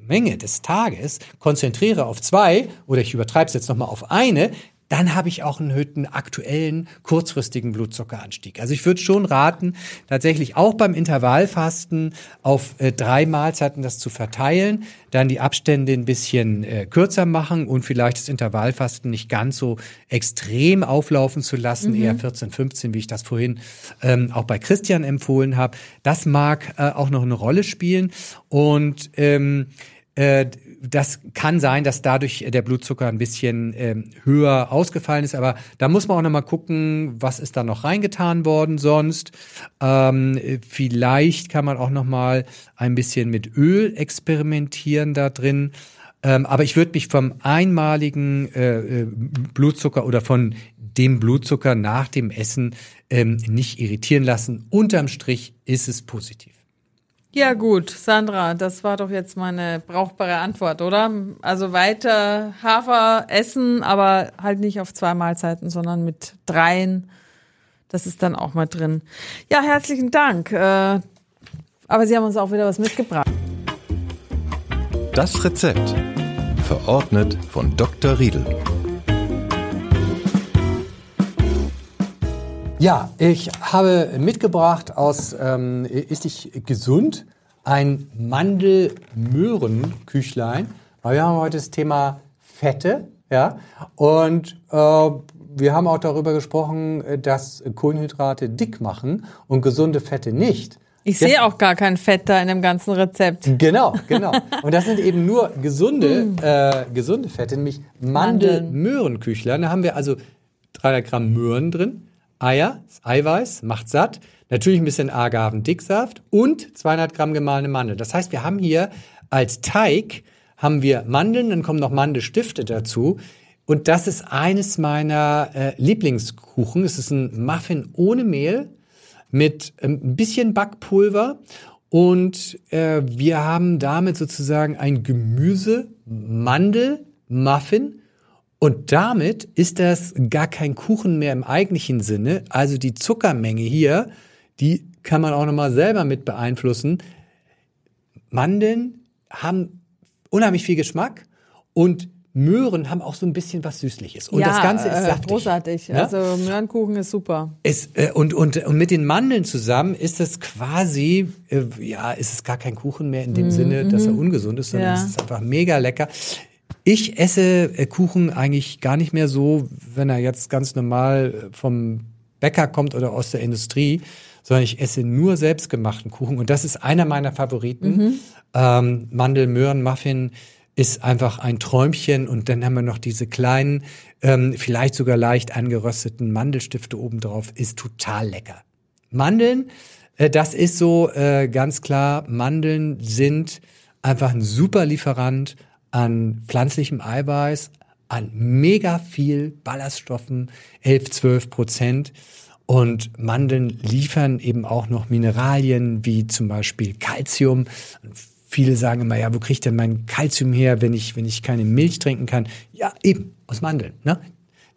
Menge des Tages konzentriere auf zwei oder ich übertreibe es jetzt nochmal auf eine, dann habe ich auch einen erhöhten aktuellen kurzfristigen Blutzuckeranstieg. Also ich würde schon raten, tatsächlich auch beim Intervallfasten auf äh, drei Mahlzeiten das zu verteilen, dann die Abstände ein bisschen äh, kürzer machen und vielleicht das Intervallfasten nicht ganz so extrem auflaufen zu lassen, mhm. eher 14, 15, wie ich das vorhin ähm, auch bei Christian empfohlen habe. Das mag äh, auch noch eine Rolle spielen und ähm, äh, das kann sein, dass dadurch der Blutzucker ein bisschen ähm, höher ausgefallen ist, aber da muss man auch nochmal gucken, was ist da noch reingetan worden sonst. Ähm, vielleicht kann man auch nochmal ein bisschen mit Öl experimentieren da drin. Ähm, aber ich würde mich vom einmaligen äh, äh, Blutzucker oder von dem Blutzucker nach dem Essen ähm, nicht irritieren lassen. Unterm Strich ist es positiv. Ja gut, Sandra, das war doch jetzt meine brauchbare Antwort, oder? Also weiter Hafer essen, aber halt nicht auf zwei Mahlzeiten, sondern mit dreien. Das ist dann auch mal drin. Ja, herzlichen Dank. Äh, aber Sie haben uns auch wieder was mitgebracht. Das Rezept. Verordnet von Dr. Riedel. Ja, ich habe mitgebracht aus ähm, Ist dich gesund ein Mandel-Möhren-Küchlein. Weil wir haben heute das Thema Fette, ja, und äh, wir haben auch darüber gesprochen, dass Kohlenhydrate dick machen und gesunde Fette nicht. Ich sehe auch gar kein Fett da in dem ganzen Rezept. Genau, genau. [laughs] Und das sind eben nur gesunde, mm. äh, gesunde Fette, nämlich Mandel-Möhrenküchlein. Da haben wir also 300 Gramm Möhren drin, Eier, Eiweiß, macht satt. Natürlich ein bisschen Agavendicksaft und 200 Gramm gemahlene Mandeln. Das heißt, wir haben hier als Teig haben wir Mandeln, dann kommen noch Mandelstifte dazu. Und das ist eines meiner äh, Lieblingskuchen. Es ist ein Muffin ohne Mehl mit ähm, ein bisschen Backpulver. Und äh, wir haben damit sozusagen ein Gemüse-Mandel-Muffin und damit ist das gar kein Kuchen mehr im eigentlichen Sinne. Also die Zuckermenge hier, die kann man auch nochmal selber mit beeinflussen. Mandeln haben unheimlich viel Geschmack und Möhren haben auch so ein bisschen was Süßliches. Und ja, das Ganze ist äh, saftig. großartig. Ja? Also Möhrenkuchen ist super. Es, äh, und, und, und mit den Mandeln zusammen ist es quasi, äh, ja, ist es gar kein Kuchen mehr in dem mm, Sinne, dass er mhm. ungesund ist, sondern ja. es ist einfach mega lecker. Ich esse äh, Kuchen eigentlich gar nicht mehr so, wenn er jetzt ganz normal äh, vom Bäcker kommt oder aus der Industrie, sondern ich esse nur selbstgemachten Kuchen. Und das ist einer meiner Favoriten. Mhm. Ähm, Mandel, Möhren, Muffin ist einfach ein Träumchen. Und dann haben wir noch diese kleinen, ähm, vielleicht sogar leicht angerösteten Mandelstifte obendrauf. Ist total lecker. Mandeln, äh, das ist so äh, ganz klar, Mandeln sind einfach ein super Lieferant an pflanzlichem Eiweiß, an mega viel Ballaststoffen, 11, 12 Prozent. Und Mandeln liefern eben auch noch Mineralien wie zum Beispiel Calcium. Viele sagen immer, ja, wo kriege ich denn mein Kalzium her, wenn ich, wenn ich keine Milch trinken kann? Ja, eben, aus Mandeln. Ne?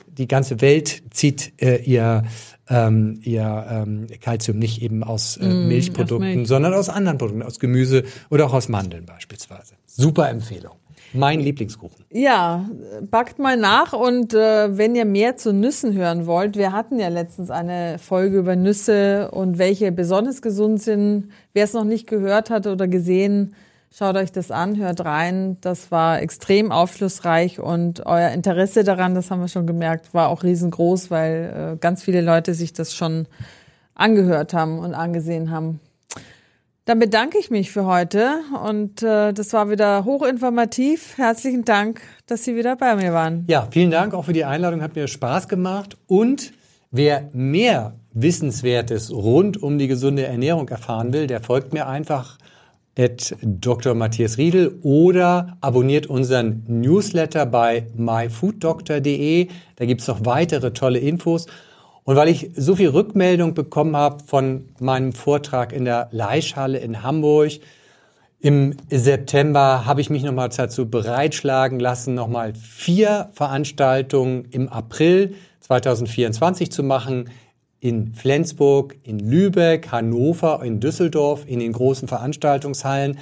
Die ganze Welt zieht äh, ihr, ähm, ihr ähm, Kalzium nicht eben aus äh, mm, Milchprodukten, Milch. sondern aus anderen Produkten, aus Gemüse oder auch aus Mandeln beispielsweise. Super Empfehlung. Mein Lieblingskuchen. Ja, backt mal nach und äh, wenn ihr mehr zu Nüssen hören wollt, wir hatten ja letztens eine Folge über Nüsse und welche besonders gesund sind. Wer es noch nicht gehört hat oder gesehen, schaut euch das an, hört rein. Das war extrem aufschlussreich und euer Interesse daran, das haben wir schon gemerkt, war auch riesengroß, weil äh, ganz viele Leute sich das schon angehört haben und angesehen haben. Dann bedanke ich mich für heute und äh, das war wieder hochinformativ. Herzlichen Dank, dass Sie wieder bei mir waren. Ja, vielen Dank auch für die Einladung, hat mir Spaß gemacht und wer mehr Wissenswertes rund um die gesunde Ernährung erfahren will, der folgt mir einfach at Dr. Matthias Riedel oder abonniert unseren Newsletter bei myfooddoctor.de. Da gibt's noch weitere tolle Infos. Und weil ich so viel Rückmeldung bekommen habe von meinem Vortrag in der Leischhalle in Hamburg, im September habe ich mich nochmal dazu bereitschlagen lassen, nochmal vier Veranstaltungen im April 2024 zu machen. In Flensburg, in Lübeck, Hannover, in Düsseldorf, in den großen Veranstaltungshallen.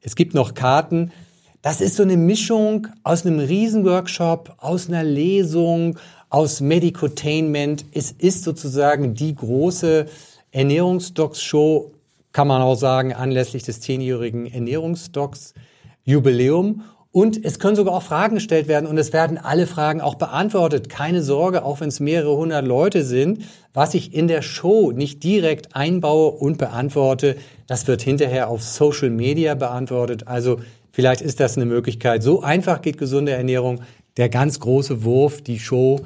Es gibt noch Karten. Das ist so eine Mischung aus einem Riesenworkshop, aus einer Lesung, aus Medicotainment. Es ist sozusagen die große Ernährungsdocs-Show, kann man auch sagen, anlässlich des zehnjährigen Ernährungsdocs-Jubiläum. Und es können sogar auch Fragen gestellt werden und es werden alle Fragen auch beantwortet. Keine Sorge, auch wenn es mehrere hundert Leute sind. Was ich in der Show nicht direkt einbaue und beantworte, das wird hinterher auf Social Media beantwortet. Also vielleicht ist das eine Möglichkeit. So einfach geht gesunde Ernährung. Der ganz große Wurf, die Show,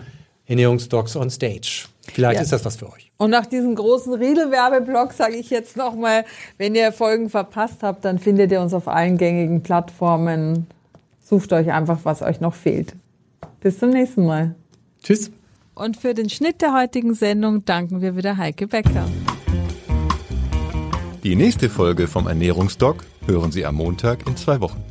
Ernährungsdocs on Stage. Vielleicht ja. ist das was für euch. Und nach diesem großen Riedel-Werbeblock sage ich jetzt nochmal, wenn ihr Folgen verpasst habt, dann findet ihr uns auf allen gängigen Plattformen. Sucht euch einfach, was euch noch fehlt. Bis zum nächsten Mal. Tschüss. Und für den Schnitt der heutigen Sendung danken wir wieder Heike Becker. Die nächste Folge vom Ernährungsdoc hören Sie am Montag in zwei Wochen.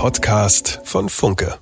Podcast von Funke.